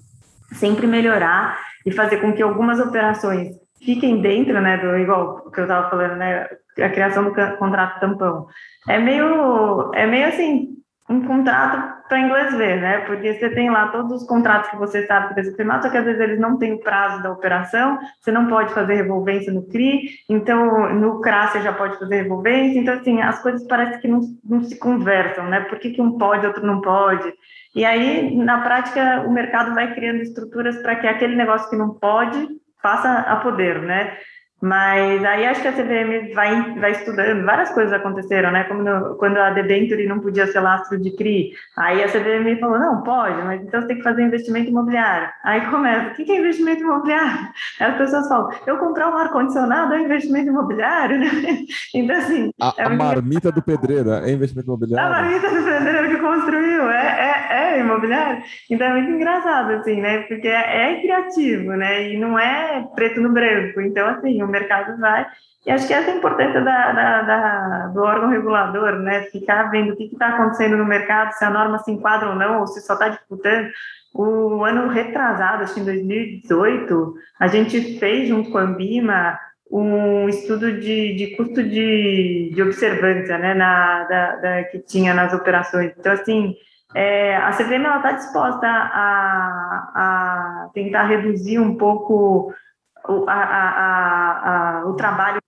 sempre melhorar e fazer com que algumas operações fiquem dentro, né, do igual que eu estava falando, né, a criação do contrato tampão. É meio, é meio assim, um contrato para inglês ver, né? Porque você tem lá todos os contratos que você sabe que precisa firmar, só que às vezes eles não têm o prazo da operação, você não pode fazer revolvência no CRI, então no CRA você já pode fazer revolvência, então assim, as coisas parecem que não, não se conversam, né? Por que, que um pode, outro não pode? E aí, na prática, o mercado vai criando estruturas para que aquele negócio que não pode passe a poder, né? Mas aí acho que a CVM vai, vai estudando, várias coisas aconteceram, né? Como quando a debenture não podia ser lastro de CRI, aí a CVM falou, não, pode, mas então você tem que fazer investimento imobiliário. Aí começa, o que é investimento imobiliário? Aí as pessoas falam, eu comprar um ar-condicionado é investimento imobiliário, né? <laughs> Então, assim... A, é a marmita do pedreiro é investimento imobiliário? A marmita do pedreiro que construiu é, é, é imobiliário. Então é muito engraçado, assim, né? Porque é, é criativo, né? E não é preto no branco. Então, assim, o mercado vai. E acho que essa é a importância da, da, da, do órgão regulador, né? Ficar vendo o que está acontecendo no mercado, se a norma se enquadra ou não, ou se só está disputando. O ano retrasado, acho que em 2018, a gente fez junto com a Ambima um estudo de, de custo de, de observância, né, na, da, da, que tinha nas operações. Então, assim, é, a CVM está disposta a, a tentar reduzir um pouco o, a, a, a, o trabalho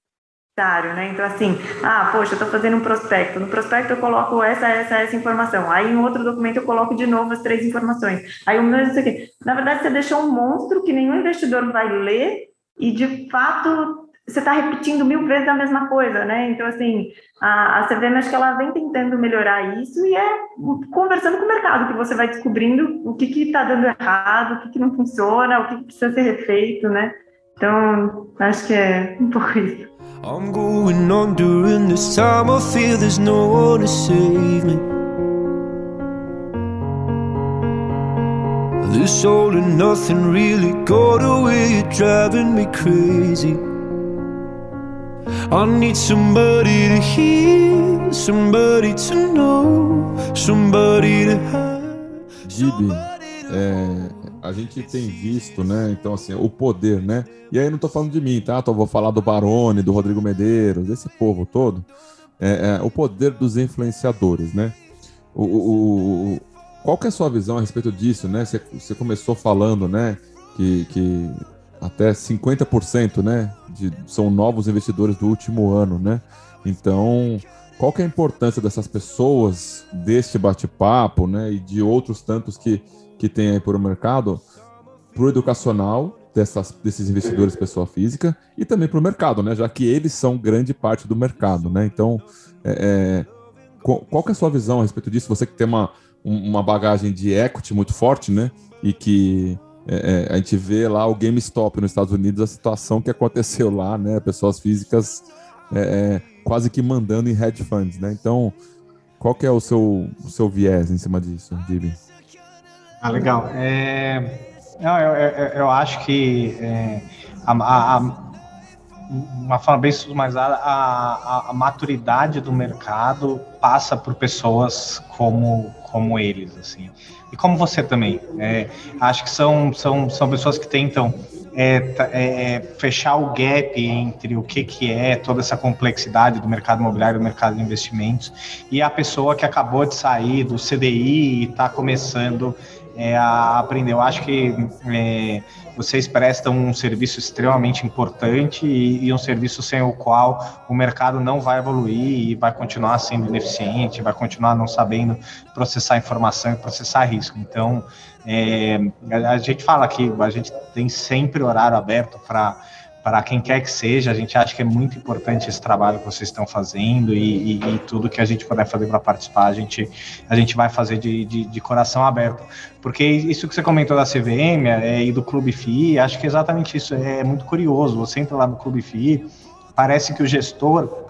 né? Então, assim, ah, poxa, estou fazendo um prospecto. No prospecto eu coloco essa, essa, essa informação. Aí em outro documento eu coloco de novo as três informações. Aí o meu isso aqui. Na verdade, você deixou um monstro que nenhum investidor vai ler e, de fato, você está repetindo mil vezes a mesma coisa, né? Então, assim, a, a CVM, acho que ela vem tentando melhorar isso e é conversando com o mercado que você vai descobrindo o que está dando errado, o que, que não funciona, o que, que precisa ser refeito, né? Então, acho que é um pouco isso. I'm going on during this time. I feel there's no one to save me. This all and nothing really got away, you're driving me crazy. I need somebody to hear, somebody to know, somebody to have. Gibi, é, a gente tem visto, né? Então, assim, o poder, né? E aí não tô falando de mim, tá? Tô, vou falar do Barone, do Rodrigo Medeiros, desse povo todo. É, é, o poder dos influenciadores, né? O, o, o, qual que é a sua visão a respeito disso, né? Você começou falando, né? Que, que até 50%, né? De, são novos investidores do último ano, né? Então, qual que é a importância dessas pessoas, deste bate-papo, né? E de outros tantos que que tem aí por mercado, para o educacional dessas, desses investidores pessoa física e também para o mercado, né? Já que eles são grande parte do mercado, né? Então, é, é, qual, que é a sua visão a respeito disso? Você que tem uma, uma bagagem de equity muito forte, né? E que é, é a gente vê lá o GameStop nos Estados Unidos, a situação que aconteceu lá, né? Pessoas físicas é, é, quase que mandando em hedge funds, né? Então, qual que é o seu, o seu viés em cima disso, Dibi? Ah, legal. É, não, eu, eu, eu, acho que é, a, a, uma forma bem summarizada, a, a, a, maturidade do mercado passa por pessoas como, como eles, assim. E como você também. É, acho que são, são, são pessoas que tentam é, é, fechar o gap entre o que, que é toda essa complexidade do mercado imobiliário, do mercado de investimentos, e a pessoa que acabou de sair do CDI e está começando é, a aprender. Eu acho que é, vocês prestam um serviço extremamente importante e, e, um serviço sem o qual o mercado não vai evoluir e vai continuar sendo ineficiente, vai continuar não sabendo processar informação e processar risco. Então, é, a gente fala que a gente tem sempre horário aberto para para quem quer que seja, a gente acha que é muito importante esse trabalho que vocês estão fazendo e, e, e tudo que a gente puder fazer para participar, a gente, a gente vai fazer de, de, de, coração aberto. Porque isso que você comentou da CVM é, e do Clube FI, acho que é exatamente isso, é muito curioso. Você entra lá no Clube FI, parece que o gestor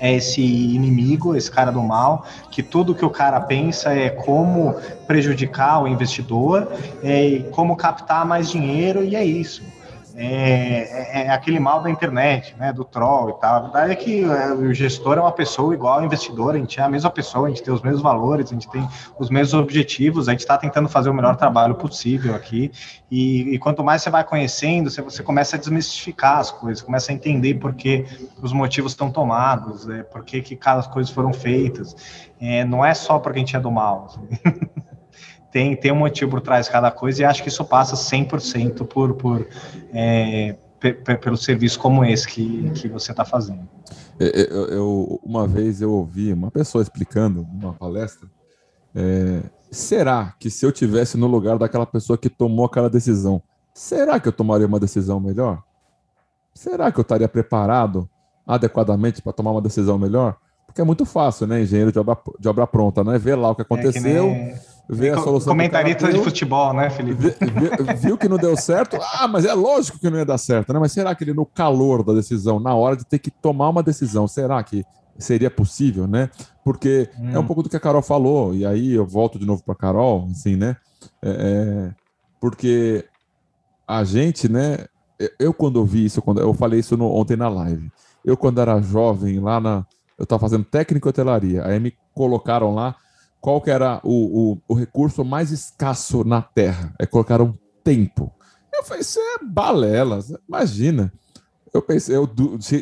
é esse inimigo, esse cara do mal, que tudo que o cara pensa é como prejudicar o investidor, é, como captar mais dinheiro, e é isso é, é, é, aquele mal da internet, né, do troll e tal. A verdade é que é, o gestor é uma pessoa igual ao investidor, a gente é a mesma pessoa, a gente tem os mesmos valores, a gente tem os mesmos objetivos, a gente está tentando fazer o melhor trabalho possível aqui. E, e, quanto mais você vai conhecendo, você, você começa a desmistificar as coisas, começa a entender por que os motivos estão tomados, é, por que, que cada coisa foram feitas. É, não é só porque a gente é do mal. Assim. <laughs> tem, tem um motivo por trás de cada coisa e acho que isso passa 100% por, por, é, pelo serviço como esse que, que você está fazendo. É, é, eu, eu, uma vez eu ouvi uma pessoa explicando numa palestra, é, será que se eu tivesse no lugar daquela pessoa que tomou aquela decisão, será que eu tomaria uma decisão melhor? Será que eu estaria preparado adequadamente para tomar uma decisão melhor? Porque é muito fácil, né? Engenheiro de obra, de obra pronta, né? Ver lá o que aconteceu, é que nem a solução. Comentarista de futebol, né, Felipe? Viu, viu que não deu certo? Ah, mas é lógico que não ia dar certo, né? Mas será que ele, no calor da decisão, na hora de ter que tomar uma decisão, será que seria possível, né? Porque hum. é um hum. pouco do que a Carol falou, e aí eu volto de novo para a Carol, assim, né? É, é, porque a gente, né? Eu, quando ouvi isso, quando eu falei isso no, ontem na live, eu, quando era jovem, lá na. Eu estava fazendo técnico hotelaria, aí me colocaram lá qual que era o, o, o recurso mais escasso na Terra? É colocaram tempo. Eu falei, isso é balela, imagina. Eu pensei, eu,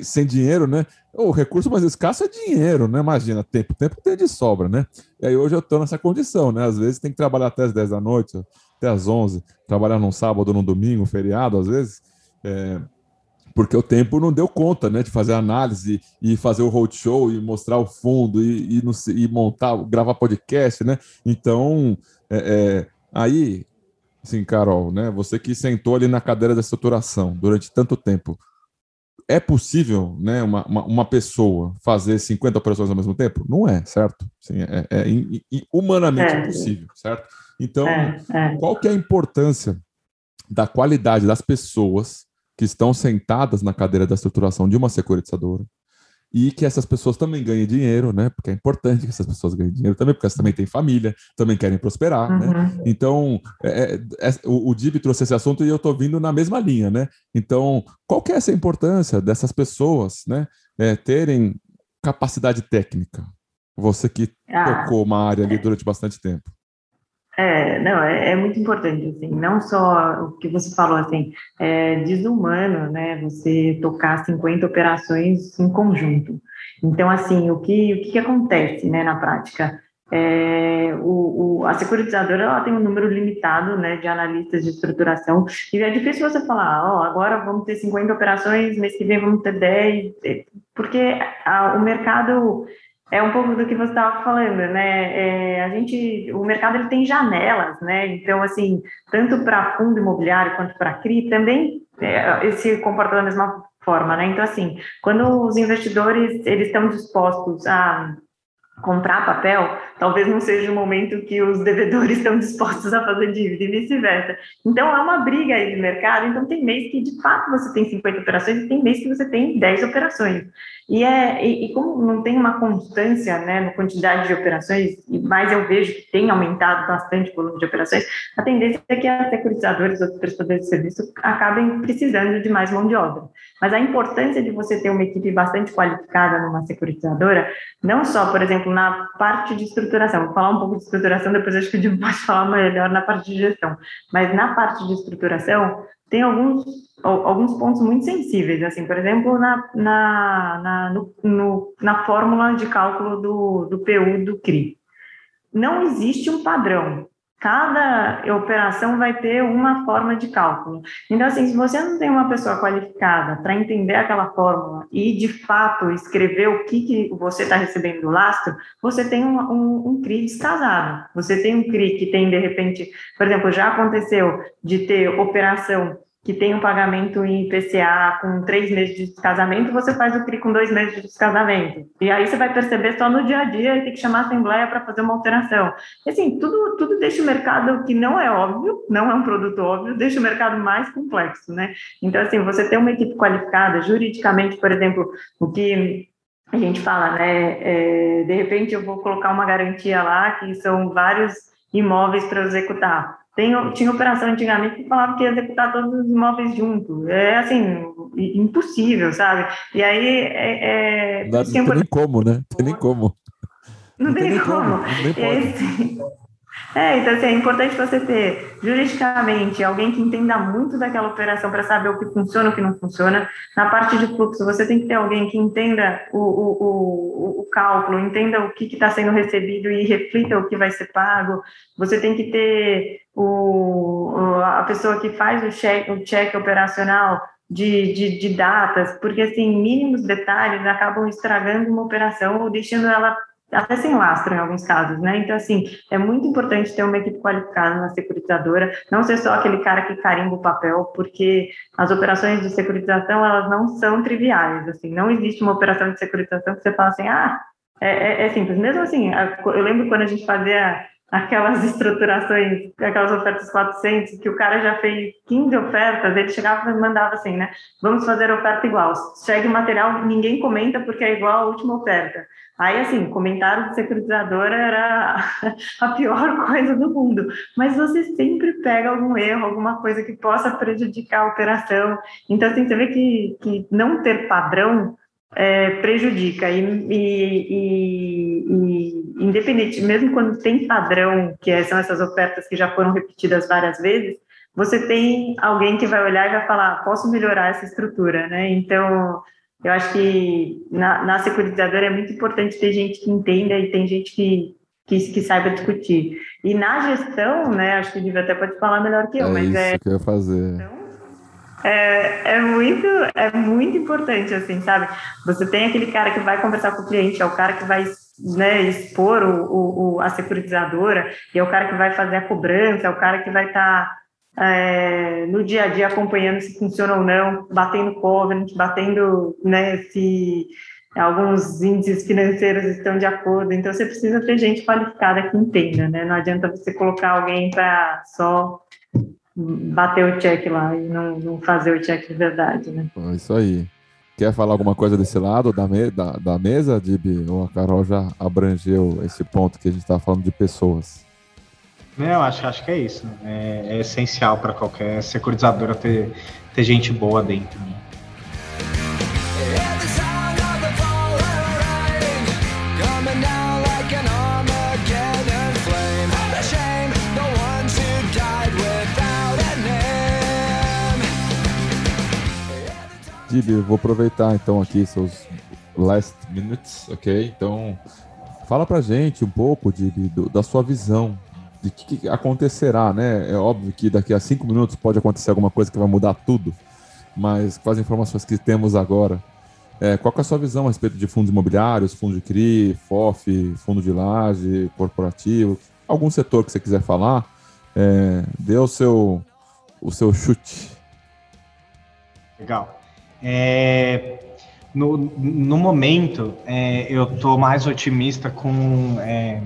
sem dinheiro, né? O recurso mais escasso é dinheiro, né? Imagina, tempo. Tempo tem de sobra, né? E aí hoje eu estou nessa condição, né? Às vezes tem que trabalhar até as 10 da noite, até as 11, trabalhar num sábado, num domingo, feriado, às vezes. É, porque o tempo não deu conta né, de fazer análise e fazer o roadshow e mostrar o fundo e, e, e montar, gravar podcast, né? Então, é, é, aí, assim, Carol, né? Você que sentou ali na cadeira da estruturação durante tanto tempo, é possível, né, uma, uma, uma pessoa fazer 50 operações ao mesmo tempo? Não é, certo? Sim, é, é, é humanamente é. impossível, certo? Então, é, é. qual que é a importância da qualidade das pessoas que estão sentadas na cadeira da estruturação de uma securitizadora e que essas pessoas também ganhem dinheiro, né? Porque é importante que essas pessoas ganhem dinheiro também, porque elas também têm família, também querem prosperar, né? uhum. né? Então, é, é, é, o, o Dib trouxe esse assunto e eu estou vindo na mesma linha, né? Então, qual que é essa importância dessas pessoas, né? É, terem capacidade técnica? Você que ah, tocou uma área ali durante bastante tempo. É, não, é, é, muito importante, assim, não só o que você falou, assim, é desumano, né, você tocar 50 operações em conjunto. Então, assim, o que, o que acontece, né, na prática? É, o, o, a securitizadora ela tem um número limitado né, de analistas de estruturação e é difícil você falar, ó, oh, agora vamos ter 50 operações, mês que vem vamos ter 10, porque a, o mercado é um pouco do que você estava falando, né? É, a gente, o mercado ele tem janelas, né? Então, assim, tanto para fundo imobiliário quanto para CRI também é, se comporta da mesma forma, né? Então, assim, quando os investidores eles estão dispostos a comprar papel, talvez não seja o momento que os devedores <laughs> estão dispostos a fazer dívida e vice-versa. Então, há uma briga aí de mercado. Então, tem mês que, de fato, você tem 50 operações e tem mês que você tem 10 operações. E, é, e, e, como não tem uma constância né, na quantidade de operações, mas eu vejo que tem aumentado bastante o volume de operações, a tendência é que as securitizadoras, outros prestadores de serviço, acabem precisando de mais mão de obra. Mas a importância de você ter uma equipe bastante qualificada numa securitizadora, não só, por exemplo, na parte de estruturação, vou falar um pouco de estruturação, depois acho que o Jim <laughs> pode falar melhor na parte de gestão, mas na parte de estruturação, tem alguns, alguns pontos muito sensíveis, assim, por exemplo, na, na, na, no, no, na fórmula de cálculo do, do PU do CRI. Não existe um padrão. Cada operação vai ter uma forma de cálculo. Então, assim, se você não tem uma pessoa qualificada para entender aquela fórmula e, de fato, escrever o que, que você está recebendo do lastro, você tem um, um, um CRI descasado. Você tem um CRI que tem, de repente, por exemplo, já aconteceu de ter operação que tem um pagamento em IPCA com três meses de descasamento, você faz o CRI com dois meses de descasamento. E aí você vai perceber só no dia a dia e tem que chamar a Assembleia para fazer uma alteração. Assim, tudo, tudo deixa o mercado que não é óbvio, não é um produto óbvio, deixa o mercado mais complexo, né? Então, assim, você ter uma equipe qualificada, juridicamente, por exemplo, o que a gente fala, né? É, de repente eu vou colocar uma garantia lá que são vários imóveis para executar. Tem, tinha operação antigamente que falava que ia executar todos os imóveis juntos. É assim, impossível, sabe? E aí é. é não, tem nem como, né? Não tem nem como. Não, não tem, nem como. como. Nem pode. É, então assim, é importante você ter juridicamente alguém que entenda muito daquela operação para saber o que funciona e o que não funciona. Na parte de fluxo, você tem que ter alguém que entenda o, o, o, o cálculo, entenda o que está sendo recebido e reflita o que vai ser pago. Você tem que ter o, a pessoa que faz o cheque, o cheque operacional de, de, de, datas, porque assim, mínimos detalhes acabam estragando uma operação ou deixando ela até sem lastro em alguns casos, né? Então, assim, é muito importante ter uma equipe qualificada na securitizadora, não ser só aquele cara que carimba o papel, porque as operações de securitização, elas não são triviais, assim, não existe uma operação de securitização que você fala assim, ah, é, é, é simples. Mesmo assim, eu lembro quando a gente fazia aquelas <laughs> estruturações, aquelas ofertas 400, que o cara já fez 15 ofertas, ele chegava e mandava assim, né? Vamos fazer oferta igual. Chega o material, ninguém comenta porque é igual à última oferta. Aí, assim, comentário de securitizadora era <laughs> a pior coisa do mundo. Mas você sempre pega algum erro, alguma coisa que possa prejudicar a operação. Então, assim, você vê que, que não ter padrão é, prejudica. E, e, e, e, independente, mesmo quando tem padrão, que é, são essas ofertas que já foram repetidas várias vezes, você tem alguém que vai olhar e vai falar, posso melhorar essa estrutura, né? Então, eu acho que na, na securitizadora é muito importante ter gente que entenda e tem gente que, que, que saiba discutir. E na gestão, né, acho que o Diva até pode falar melhor que eu, é mas isso é... que eu ia fazer. Então, é, é, muito, é muito importante, assim, sabe? Você tem aquele cara que vai conversar com o cliente, é o cara que vai né, expor o, o, o a securitizadora, e é o cara que vai fazer a cobrança, é o cara que vai estar tá, é, no dia a dia acompanhando se funciona ou não, batendo covenant, batendo né, se alguns índices financeiros estão de acordo. Então, você precisa ter gente qualificada que entenda, né? Não adianta você colocar alguém para só bater o check lá e não, não fazer o check de verdade, né? É isso aí. Quer falar alguma coisa desse lado da, me, da, da mesa, Dib? Ou a Carol já abrangeu esse ponto que a gente está falando de pessoas? Não, acho, acho que é isso. É, é essencial para qualquer securitizadora ter, ter gente boa dentro. Né? Dib, vou aproveitar então aqui seus last minutes, ok? Então, fala pra gente um pouco de da sua visão de que, acontecerá, né? É óbvio que daqui a cinco minutos pode acontecer alguma coisa que vai mudar tudo, mas com as informações que temos agora, é, qual é a sua visão a respeito de fundos imobiliários, fundo de CRI, FOF, fundo de laje, corporativo, algum setor que você quiser falar, é, dê o seu, o seu chute. Legal. É, no, no momento, é, eu estou mais otimista com é,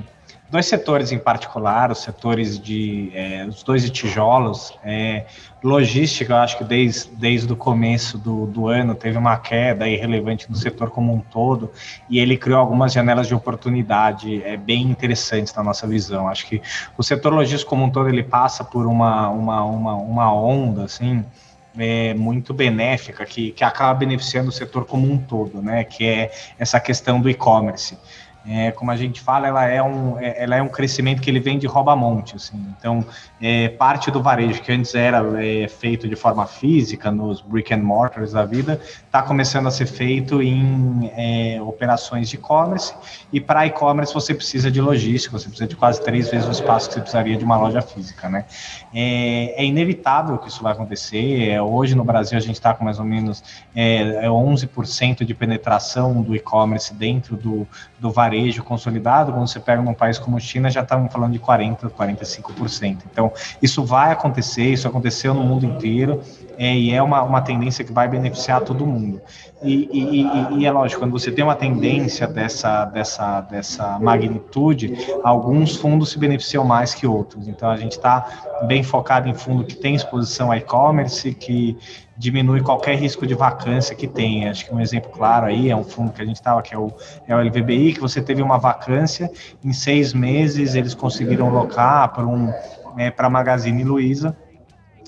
dois setores em particular, os setores de é, os dois de tijolos, é, logística, eu acho que desde, desde o começo do, do ano teve uma queda irrelevante no setor como um todo, e ele criou algumas janelas de oportunidade é, bem interessantes na nossa visão. Acho que o setor logístico como um todo ele passa por uma, uma, uma, uma onda, assim, é, muito benéfica que, que acaba beneficiando o setor como um todo, né? Que é essa questão do e-commerce é, como a gente fala, ela é, um, é, ela é um crescimento que ele vem de rouba-monte. Assim. Então, é, parte do varejo que antes era é, feito de forma física, nos brick and mortars da vida, está começando a ser feito em é, operações de e-commerce. E para e-commerce você precisa de logística, você precisa de quase três vezes o espaço que você precisaria de uma loja física. Né? É, é inevitável que isso vai acontecer. Hoje no Brasil a gente está com mais ou menos é, 11% de penetração do e-commerce dentro do, do varejo varejo consolidado, quando você pega um país como China, já estamos falando de 40%, 45%. Então, isso vai acontecer, isso aconteceu no mundo inteiro, é, e é uma, uma tendência que vai beneficiar todo mundo. E, e, e, e, é lógico, quando você tem uma tendência dessa, dessa, dessa magnitude, alguns fundos se beneficiam mais que outros. Então, a gente está bem focado em fundo que tem exposição a e-commerce, que diminui qualquer risco de vacância que tem. Acho que um exemplo claro aí é um fundo que a gente estava, que é o, é o LVBI, que você teve uma vacância, em seis meses eles conseguiram locar para um, é, para a Magazine Luiza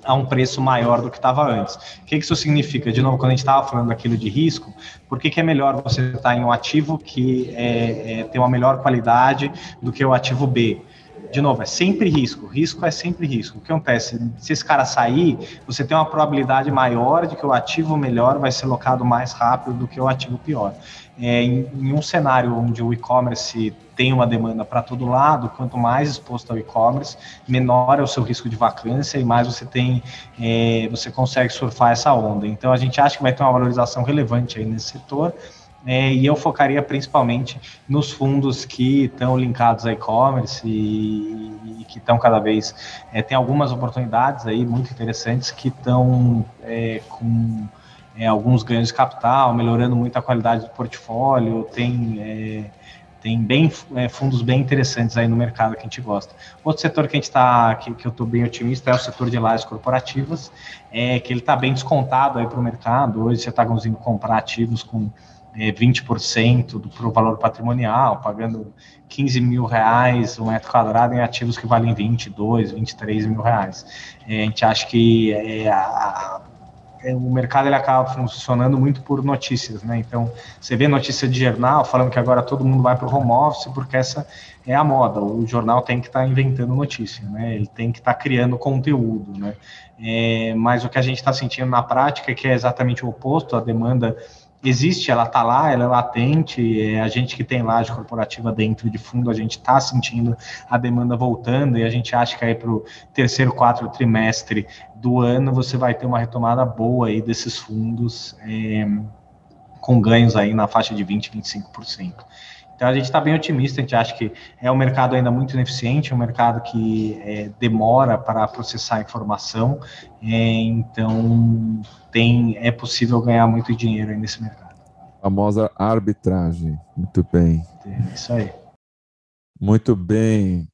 a um preço maior do que estava antes. O que isso significa? De novo, quando a gente estava falando daquilo de risco, por que, que é melhor você estar em um ativo que é, é, tem uma melhor qualidade do que o ativo B? De novo, é sempre risco. Risco é sempre risco. O que acontece? Se esse cara sair, você tem uma probabilidade maior de que o ativo melhor vai ser locado mais rápido do que o ativo pior. É, em, em, um cenário onde o e-commerce tem uma demanda para todo lado, quanto mais exposto ao e-commerce, menor é o seu risco de vacância e mais você tem, é, você consegue surfar essa onda. Então a gente acha que vai ter uma valorização relevante aí nesse setor é, e eu focaria principalmente nos fundos que estão linkados a e-commerce e, e, que estão cada vez é, tem algumas oportunidades aí muito interessantes que estão é, com é, alguns ganhos de capital, melhorando muito a qualidade do portfólio, tem é, tem bem é, fundos bem interessantes aí no mercado que a gente gosta. Outro setor que a gente está, que, que, eu estou bem otimista é o setor de lajes corporativas, é que ele está bem descontado aí para o mercado. Hoje você está conseguindo comprar ativos com é, 20% do pro valor patrimonial, pagando 15 mil reais um metro quadrado em ativos que valem 22, 23 mil reais. É, a gente acha que é, a, é, o mercado ele acaba funcionando muito por notícias, né? Então, você vê notícia de jornal falando que agora todo mundo vai para o home office porque essa é a moda. O jornal tem que estar tá inventando notícia, né? Ele tem que estar tá criando conteúdo, né? É, mas o que a gente está sentindo na prática é que é exatamente o oposto. A demanda existe, ela está lá, ela é latente, é a gente que tem laje corporativa dentro de fundo, a gente está sentindo a demanda voltando e a gente acha que aí para o terceiro, quarto trimestre do ano você vai ter uma retomada boa aí desses fundos é, com ganhos aí na faixa de 20%, 25%. Então a gente está bem otimista, a gente acha que é um mercado ainda muito ineficiente, um mercado que é, demora para processar informação, é, então tem, é possível ganhar muito dinheiro aí nesse mercado. Famosa arbitragem, muito bem. É isso aí. Muito bem.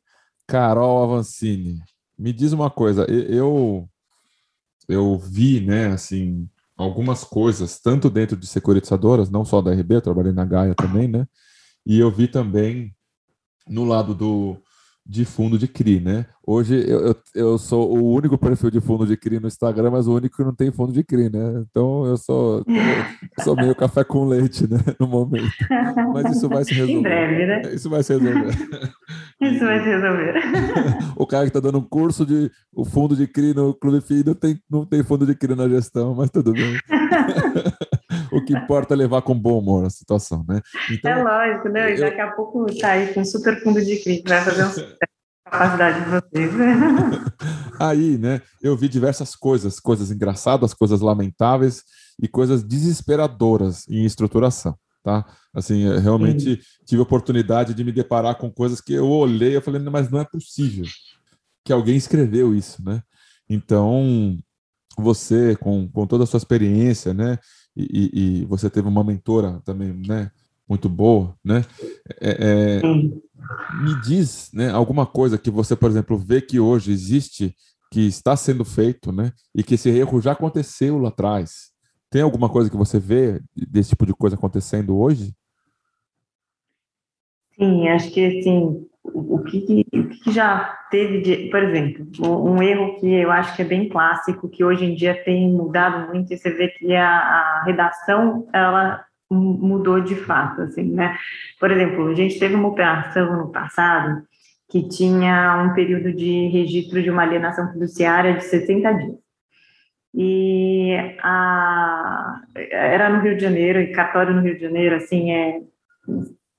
Carol Avancini, me diz uma coisa, eu eu vi, né, assim, algumas coisas, tanto dentro de securitizadoras, não só da RB, eu trabalhei na Gaia também, né, e eu vi também no lado do, de fundo de CRI, né? Hoje eu, eu, eu, sou o único perfil de fundo de CRI no Instagram, mas o único que não tem fundo de CRI, né? Então eu sou, eu sou meio café com leite, né? No momento. Mas isso vai se <laughs> resolver. Em breve, né? Isso vai se resolver. <laughs> Isso vai se resolver. <laughs> o cara que está dando um curso de o fundo de CRI no Clube FII não tem, não tem fundo de CRI na gestão, mas tudo bem. <laughs> o que importa é levar com bom humor a situação, né? Então, é lógico, né? Eu... Daqui a pouco tá aí com super fundo de crise, vai fazer um <laughs> capacidade de vocês. <laughs> aí, né? Eu vi diversas coisas, coisas engraçadas, coisas lamentáveis e coisas desesperadoras em estruturação, tá? Assim, realmente Sim. tive a oportunidade de me deparar com coisas que eu olhei e falei, mas não é possível que alguém escreveu isso, né? Então, você, com, com toda a sua experiência, né, e, e, você teve uma mentora também, né? Muito boa, né? É, é, me diz, né? Alguma coisa que você, por exemplo, vê que hoje existe, que está sendo feito, né? E que esse erro já aconteceu lá atrás. Tem alguma coisa que você vê desse tipo de coisa acontecendo hoje? Sim, acho que assim, o que, o que já teve de, por exemplo, um erro que eu acho que é bem clássico, que hoje em dia tem mudado muito, e você vê que a, a redação, ela mudou de fato, assim, né? Por exemplo, a gente teve uma operação no passado que tinha um período de registro de uma alienação fiduciária de 60 dias. E a, era no Rio de Janeiro, e cartório no Rio de Janeiro, assim, é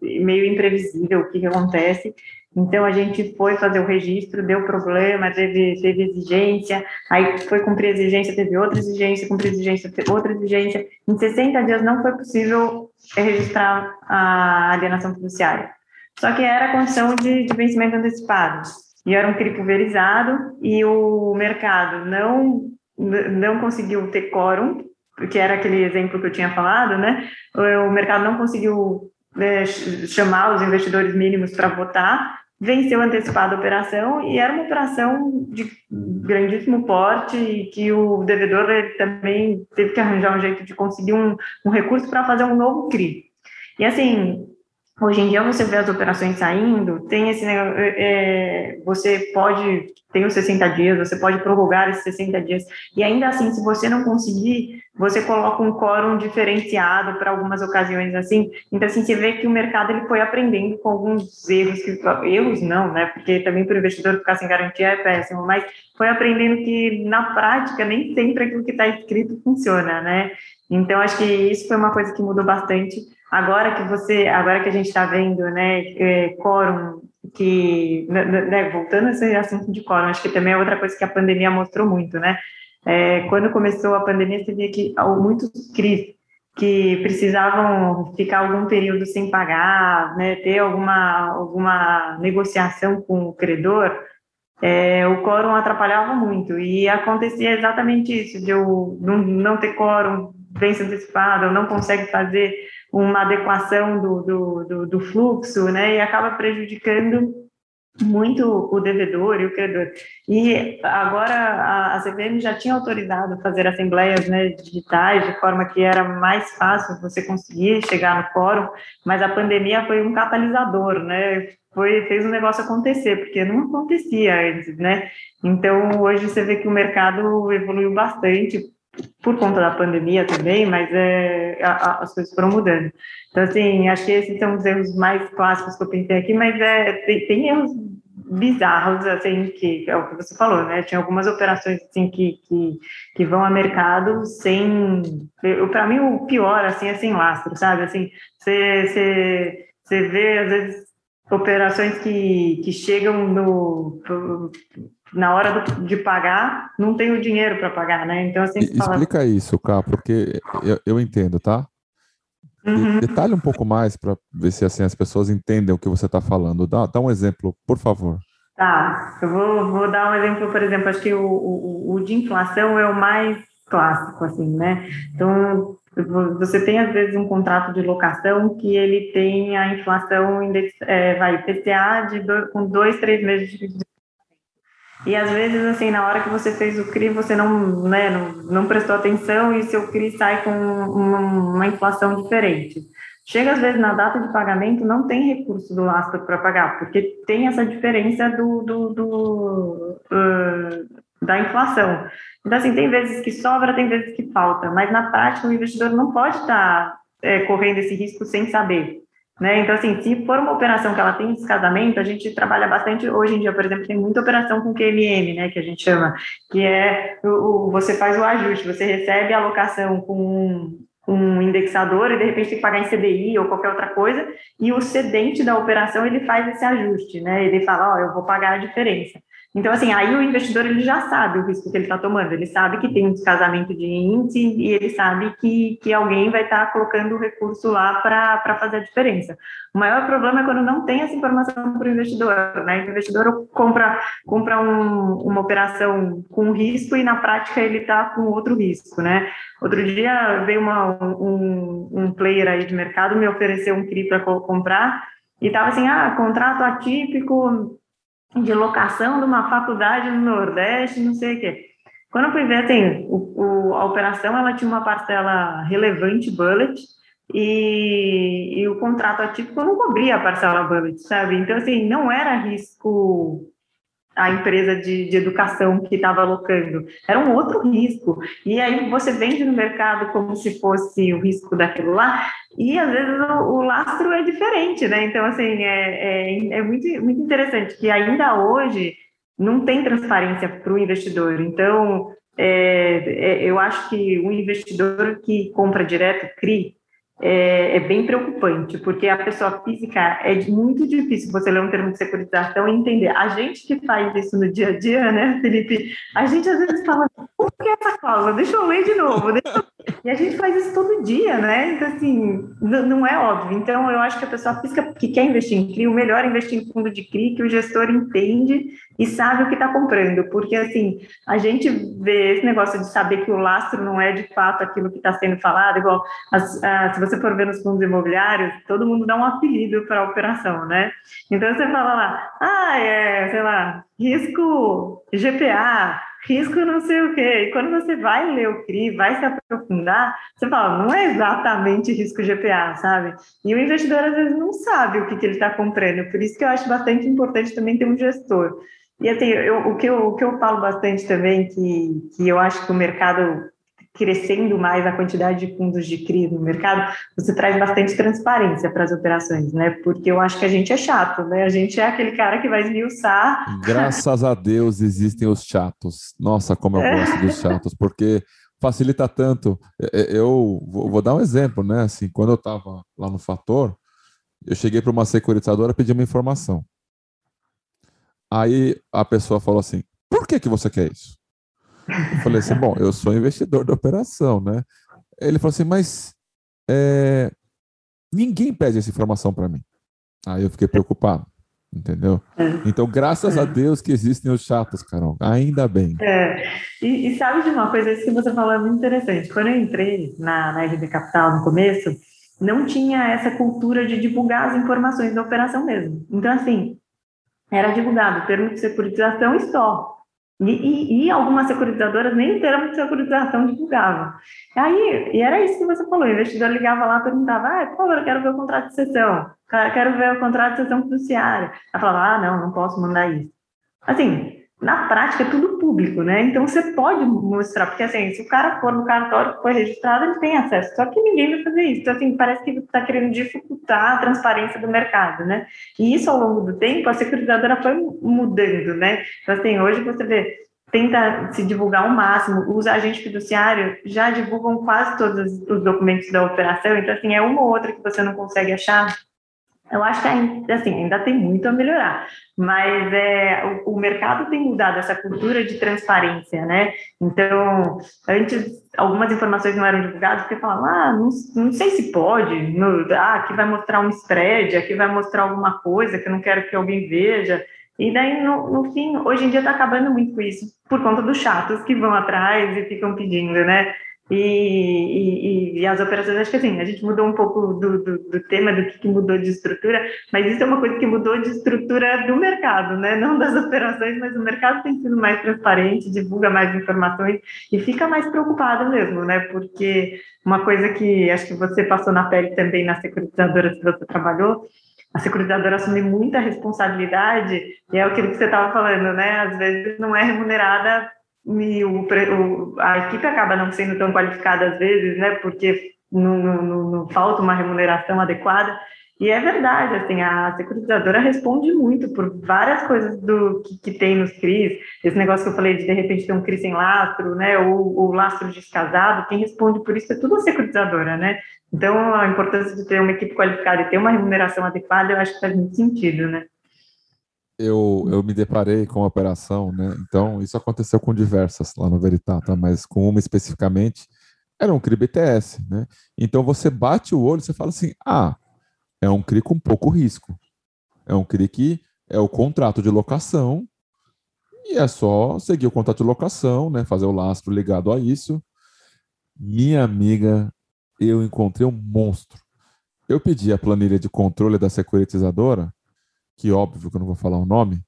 meio imprevisível o que, que acontece. Então, a gente foi fazer o registro, deu problema, teve, teve exigência, aí foi cumprir exigência, teve outra exigência, cumprir exigência, teve outra exigência. Em 60 dias não foi possível registrar a alienação fiduciária. Só que era condição de, de vencimento antecipado. E era um CRI pulverizado e o mercado não, não conseguiu ter quórum, que era aquele exemplo que eu tinha falado, né? O mercado não conseguiu né, chamar os investidores mínimos para votar, venceu antecipado a operação e era uma operação de grandíssimo porte e que o devedor também teve que arranjar um jeito de conseguir um, um recurso para fazer um novo CRI. E assim, Hoje em dia você vê as operações saindo, tem esse é, você pode, tem os 60 dias, você pode prorrogar esses 60 dias, e ainda assim, se você não conseguir, você coloca um quórum diferenciado para algumas ocasiões assim, então assim, você vê que o mercado ele foi aprendendo com alguns erros, que, erros não, né, porque também para o investidor ficar sem garantia é péssimo, mas foi aprendendo que na prática nem sempre aquilo que está escrito funciona, né, então acho que isso foi uma coisa que mudou bastante, Agora que você, agora que a gente está vendo, né, é, quórum, que, né, né, né, voltando a esse assunto de quórum, acho que também é outra coisa que a pandemia mostrou muito, né? É, quando começou a pandemia, você via que muitos CRIs que precisavam ficar algum período sem pagar, né, ter alguma, alguma negociação com o credor, é, o quórum atrapalhava muito, e acontecia exatamente isso, de eu não, não ter quórum, vence antecipado, não consegue fazer uma adequação do, do, do, do fluxo, né, e acaba prejudicando muito o devedor e o credor. E agora a, CVM já tinha autorizado fazer assembleias né, digitais, de forma que era mais fácil você conseguir chegar no fórum, mas a pandemia foi um catalisador, né? Foi, fez o negócio acontecer, porque não acontecia antes, né? Então, hoje você vê que o mercado evoluiu bastante, por conta da pandemia também, mas é, a, a, as coisas foram mudando. Então, assim, acho que esses são os erros mais clássicos que eu pensei aqui, mas é, tem, tem erros bizarros, assim, que é o que você falou, né? Tinha algumas operações, assim, que, que, que vão a mercado sem... Para mim, o pior, assim, é sem lastro, sabe? Assim, você vê, às vezes, operações que, que chegam no na hora do, de pagar, não tem o dinheiro para pagar, né? Então, assim, Explica fala... isso, Cá, porque eu, eu entendo, tá? Uhum. Detalhe um pouco mais para ver se assim as pessoas entendem o que você está falando. Dá, dá um exemplo, por favor. Tá, eu vou, vou dar um exemplo, por exemplo, acho que o, o, o de inflação é o mais clássico, assim, né? Então, você tem às vezes um contrato de locação que ele tem a inflação index, é, vai PCA de dois, com dois, três meses de e às vezes, assim, na hora que você fez o CRI, você não, né, não, não prestou atenção e seu CRI sai com uma, uma, inflação diferente. Chega às vezes na data de pagamento, não tem recurso do lastro para pagar, porque tem essa diferença do, do, do uh, da inflação. Então, assim, tem vezes que sobra, tem vezes que falta, mas na prática o investidor não pode estar tá, é, correndo esse risco sem saber. Né? Então, assim, se for uma operação que ela tem descasamento, a gente trabalha bastante, hoje em dia, por exemplo, tem muita operação com QMM, né, que a gente chama, que é, o, o você faz o ajuste, você recebe a alocação com um, um indexador e de repente tem que pagar em CDI ou qualquer outra coisa, e o cedente da operação, ele faz esse ajuste, né, ele fala, ó, oh, eu vou pagar a diferença. Então, assim, aí o investidor ele já sabe o risco que ele está tomando, ele sabe que tem um descasamento de índice e ele sabe que, que alguém vai estar tá colocando o recurso lá para fazer a diferença. O maior problema é quando não tem essa informação para o investidor, né? O investidor compra, compra um, uma operação com risco e na prática ele está com outro risco, né? Outro dia veio uma, um, um player aí de mercado me ofereceu um CRI para comprar e estava assim, ah, contrato atípico de locação de uma faculdade no Nordeste, não sei o quê. Quando eu fui ver, assim, o, o, a operação ela tinha uma parcela relevante bullet e, e o contrato atípico não cobria a parcela bullet, sabe? Então, assim, não era risco a empresa de, de educação que estava alocando. Era um outro risco. E aí você vende no mercado como se fosse o risco daquilo lá, e às vezes o, o lastro é diferente, né? Então, assim, é, é, é muito, muito interessante que ainda hoje não tem transparência para o investidor. Então, é, é, eu acho que o investidor que compra direto, CRI, é, é, bem preocupante, porque a pessoa física é muito difícil você ler um termo de securitização e entender. A gente que faz isso no dia a dia, né, Felipe? A gente às vezes fala, o que é essa cláusula? Deixa eu ler de novo. E a gente faz isso todo dia, né? Então, assim, não é óbvio. Então, eu acho que a pessoa física que quer investir em CRI, o melhor é investir em fundo de CRI, que o gestor entende e sabe o que está comprando. Porque, assim, a gente vê esse negócio de saber que o lastro não é de fato aquilo que está sendo falado, igual as, se você for ver nos fundos imobiliários, todo mundo dá um apelido para a operação, né? Então, você fala lá, ah, é, sei lá, risco GPA, risco não sei o quê. E quando você vai ler o CRI, vai se aprofundar, você fala, não é exatamente risco GPA, sabe? E o investidor às vezes não sabe o que, que ele está comprando. Por isso que eu acho bastante importante também ter um gestor. E assim, eu, o, que eu, o que eu falo bastante também, que, que eu acho que o mercado crescendo mais a quantidade de fundos de CRI no mercado, você traz bastante transparência para as operações, né? Porque eu acho que a gente é chato, né? A gente é aquele cara que vai esmiuçar. Graças a Deus existem os chatos. Nossa, como eu gosto dos chatos, porque facilita tanto. Eu vou dar um exemplo, né? Assim, quando eu estava lá no Fator, eu cheguei para uma securitizadora pedir uma informação. Aí a pessoa falou assim: por que, que você quer isso? Eu falei assim, bom, eu sou investidor da operação, né? Ele falou assim, mas é, ninguém pede essa informação para mim. Aí eu fiquei preocupado, entendeu? É. Então, graças a Deus que existem os chatos, Carol. Ainda bem. É. E, e, sabe de uma coisa, isso que você falou é muito interessante. Quando eu entrei na, na RB Capital no começo, não tinha essa cultura de divulgar as informações da operação mesmo. Então, assim, era divulgado termo de securitização e só. E, e, e, algumas securitizadoras nem o termo securitização divulgavam. Aí, e era isso que você falou, o investidor ligava lá perguntava, ah, por favor, eu quero ver o contrato de sessão, quero ver o contrato de sessão fiduciária. Ela falava, ah, não, não posso mandar isso. Assim, na prática é tudo público, né? Então você pode mostrar, porque assim, se o cara for no cartório que foi registrado, ele tem acesso, só que ninguém vai fazer isso. Então, assim, parece que está querendo dificultar a transparência do mercado, né? E isso ao longo do tempo, a securitizadora foi mudando, né? Então, assim, hoje você vê, tenta se divulgar ao máximo, os agentes fiduciários já divulgam quase todos os documentos da operação, então, assim, é uma ou outra que você não consegue achar, eu acho que ainda, assim, ainda tem muito a melhorar, mas é, o, o, mercado tem mudado essa cultura de transparência, né? Então, antes algumas informações não eram divulgadas porque falavam, ah, não, não sei se pode, ah, aqui vai mostrar um spread, aqui vai mostrar alguma coisa que eu não quero que alguém veja. E daí, no, no fim, hoje em dia está acabando muito com isso, por conta dos chatos que vão atrás e ficam pedindo, né? E, e, e, as operações, acho que assim, a gente mudou um pouco do, do, do, tema do que mudou de estrutura, mas isso é uma coisa que mudou de estrutura do mercado, né? Não das <laughs> operações, mas o mercado tem sido mais transparente, divulga mais informações e fica mais preocupado mesmo, né? Porque uma coisa que acho que você passou na pele também na securitizadora que você trabalhou, a securitizadora assume muita responsabilidade e é aquilo que você estava falando, né? Às vezes não é remunerada e o, o, a equipe acaba não sendo tão qualificada às vezes, né, porque não, não, não, falta uma remuneração adequada. E é verdade, assim, a securitizadora responde muito por várias coisas do que, que tem nos CRIs. Esse negócio que eu falei de, de repente, ter um CRI sem lastro, né, ou o lastro descasado, quem responde por isso é tudo a securitizadora, né? Então, a importância de ter uma equipe qualificada e ter uma remuneração adequada, eu acho que faz muito sentido, né? Eu, eu me deparei com a operação, né? Então, isso aconteceu com diversas lá no Veritata, mas com uma especificamente, era um CRI BTS, né? Então, você bate o olho você fala assim, ah, é um CRI com pouco risco. É um CRI que é o contrato de locação e é só seguir o contrato de locação, né? Fazer o lastro ligado a isso. Minha amiga, eu encontrei um monstro. Eu pedi a planilha de controle da securitizadora, que óbvio que eu não vou falar o nome,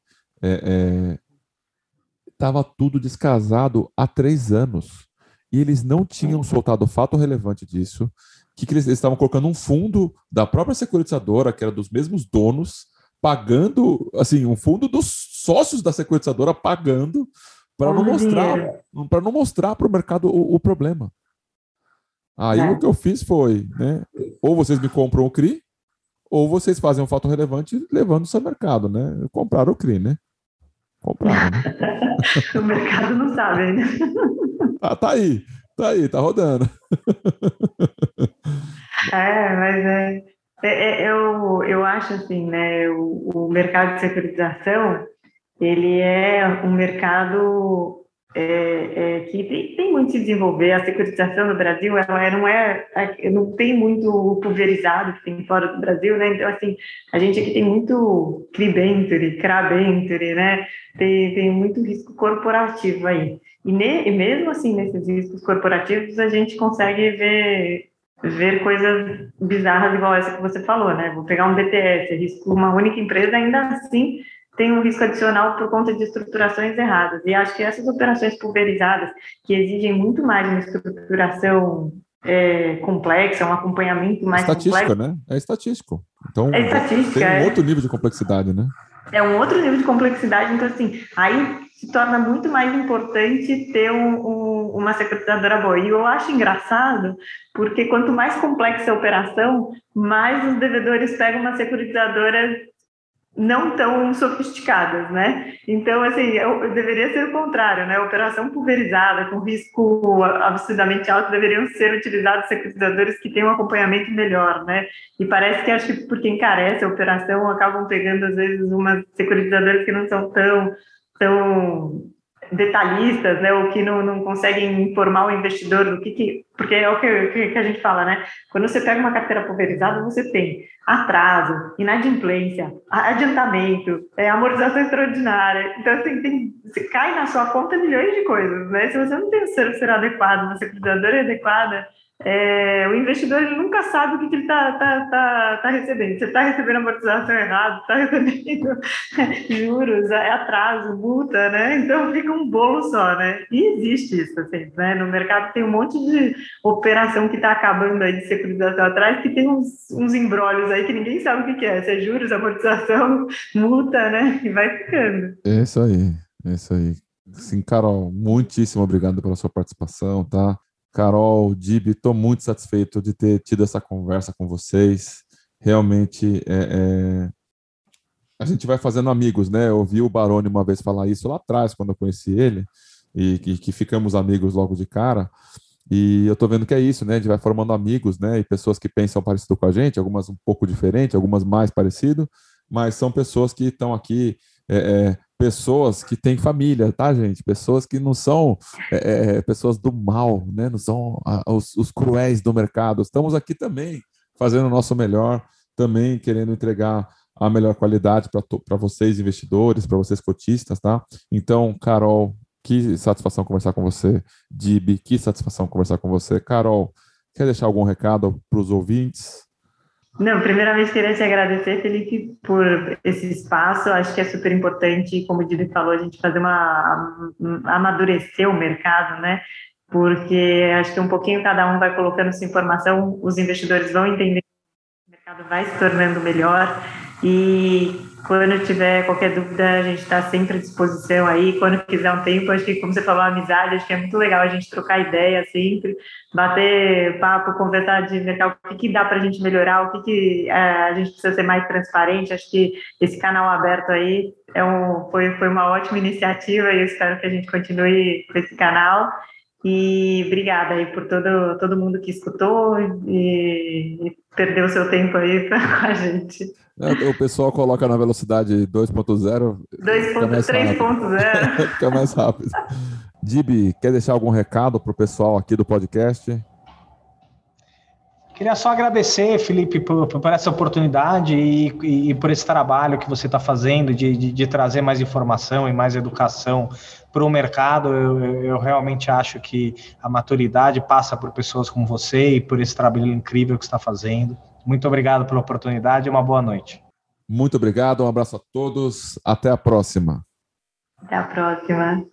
estava é, é, tudo descasado há três anos. E eles não tinham soltado fato relevante disso. Que, que eles estavam colocando um fundo da própria securitizadora, que era dos mesmos donos, pagando, assim, um fundo dos sócios da securitizadora pagando para não mostrar para não mostrar para o mercado o, o, problema. Aí é. o que eu fiz foi, né? Ou vocês me compram o CRI, ou vocês fazem um fato relevante levando isso ao mercado, né? Compraram o CRI, né? Compraram, <laughs> né? o mercado não sabe ainda. Ah, tá aí, tá aí, tá rodando. <laughs> É, mas é, é, é, eu, eu acho assim, né? O, o mercado de securitização ele é um mercado é, é, que tem, tem, muito se desenvolver. A securitização no Brasil, ela não é, não tem muito pulverizado que tem fora do Brasil, né? Então, assim, a gente aqui tem muito cribenture, crabenture, né? Tem, tem muito risco corporativo aí. E, ne, e mesmo assim, nesses riscos corporativos, a gente consegue ver ver coisas bizarras igual essa que você falou, né? Vou pegar um BTS, risco uma única empresa, ainda assim tem um risco adicional por conta de estruturações erradas. E acho que essas operações pulverizadas, que exigem muito mais uma estruturação é, complexa, um acompanhamento mais Estatística, complexo. né? É estatístico. Então, é estatística, tem um é. outro nível de complexidade, né? É um outro nível de complexidade, então, assim, aí se torna muito mais importante ter um, um, uma securitizadora boa. E eu acho engraçado, porque quanto mais complexa a operação, mais os devedores pegam uma securitizadora não tão sofisticadas, né? Então, assim, eu, eu deveria ser o contrário, né? Operação pulverizada, com risco absurdamente alto, deveriam ser utilizados securitizadores que têm um acompanhamento melhor, né? E parece que, acho que porque encarece a operação, acabam pegando, às vezes, umas securitizadoras que não são tão, tão detalhistas, né, ou que não, não conseguem informar o investidor do que, que porque é o que, que, a gente fala, né? Quando você pega uma carteira pulverizada, você tem atraso, inadimplência, adiantamento, é, amortização extraordinária. Então, assim, tem, você cai na sua conta milhões de coisas, né? Se você não tem o ser, ser adequado, uma securitizadora adequada, é, o investidor ele nunca sabe o que, que ele está tá, tá, tá recebendo. Você está recebendo amortização errada, está <laughs> recebendo juros, é atraso, multa, né? Então fica um bolo só, né? E existe isso, assim, né? No mercado tem um monte de operação que está acabando aí de securitização atrás, que tem uns, uns embrólios aí que ninguém sabe o que, que é. Se é juros, amortização, <laughs> multa, né? E vai ficando. É isso aí, é isso aí. Sim, Carol, muitíssimo obrigado pela sua participação, tá? Carol, Dib, estou muito satisfeito de ter tido essa conversa com vocês. Realmente, é, é... a gente vai fazendo amigos, né? Eu ouvi o Baroni uma vez falar isso lá atrás, quando eu conheci ele, e, e que ficamos amigos logo de cara. E eu estou vendo que é isso, né? A gente vai formando amigos, né? E pessoas que pensam parecido com a gente, algumas um pouco diferente, algumas mais parecido, mas são pessoas que estão aqui é, é, pessoas que têm família, tá, gente? Pessoas que não são é, é pessoas do mal, né? Não são os, os, cruéis do mercado. Estamos aqui também fazendo o nosso melhor, também querendo entregar a melhor qualidade para vocês, investidores, para vocês cotistas, tá? Então, Carol, que satisfação conversar com você. Dib, que satisfação conversar com você. Carol, quer deixar algum recado para os ouvintes? Não, primeiramente queria te agradecer, Felipe, por esse espaço. Acho que é super importante, como o Didi falou, a gente fazer uma amadurecer o mercado, né? Porque acho que um pouquinho cada um vai colocando sua informação, os investidores vão entender que o mercado vai se tornando melhor e quando tiver qualquer dúvida, a gente está sempre à disposição aí. Quando quiser um tempo, acho que, como você falou, amizade, acho que é muito legal a gente trocar ideia sempre, bater papo, conversar de mercado, o que, que dá para a gente melhorar, o que, que é, a gente precisa ser mais transparente. Acho que esse canal aberto aí é um, foi, foi uma ótima iniciativa e eu espero que a gente continue com esse canal. E obrigada aí por todo, todo mundo que escutou e, e perdeu seu tempo aí <laughs> com a gente. É, o pessoal coloca na velocidade 2.0. 3.0. Fica mais rápido. <laughs> Dib, quer deixar algum recado para o pessoal aqui do podcast? Queria só agradecer, Felipe, por, por essa oportunidade e, e, e, por esse trabalho que você está fazendo de, de, de, trazer mais informação e mais educação para o mercado. Eu, eu, realmente acho que a maturidade passa por pessoas como você e por esse trabalho incrível que está fazendo. Muito obrigado pela oportunidade e uma boa noite. Muito obrigado, um abraço a todos. Até a próxima. Até a próxima.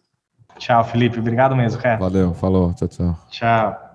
Tchau, Felipe. Obrigado mesmo, cara. Valeu, falou. Tchau, tchau. Tchau.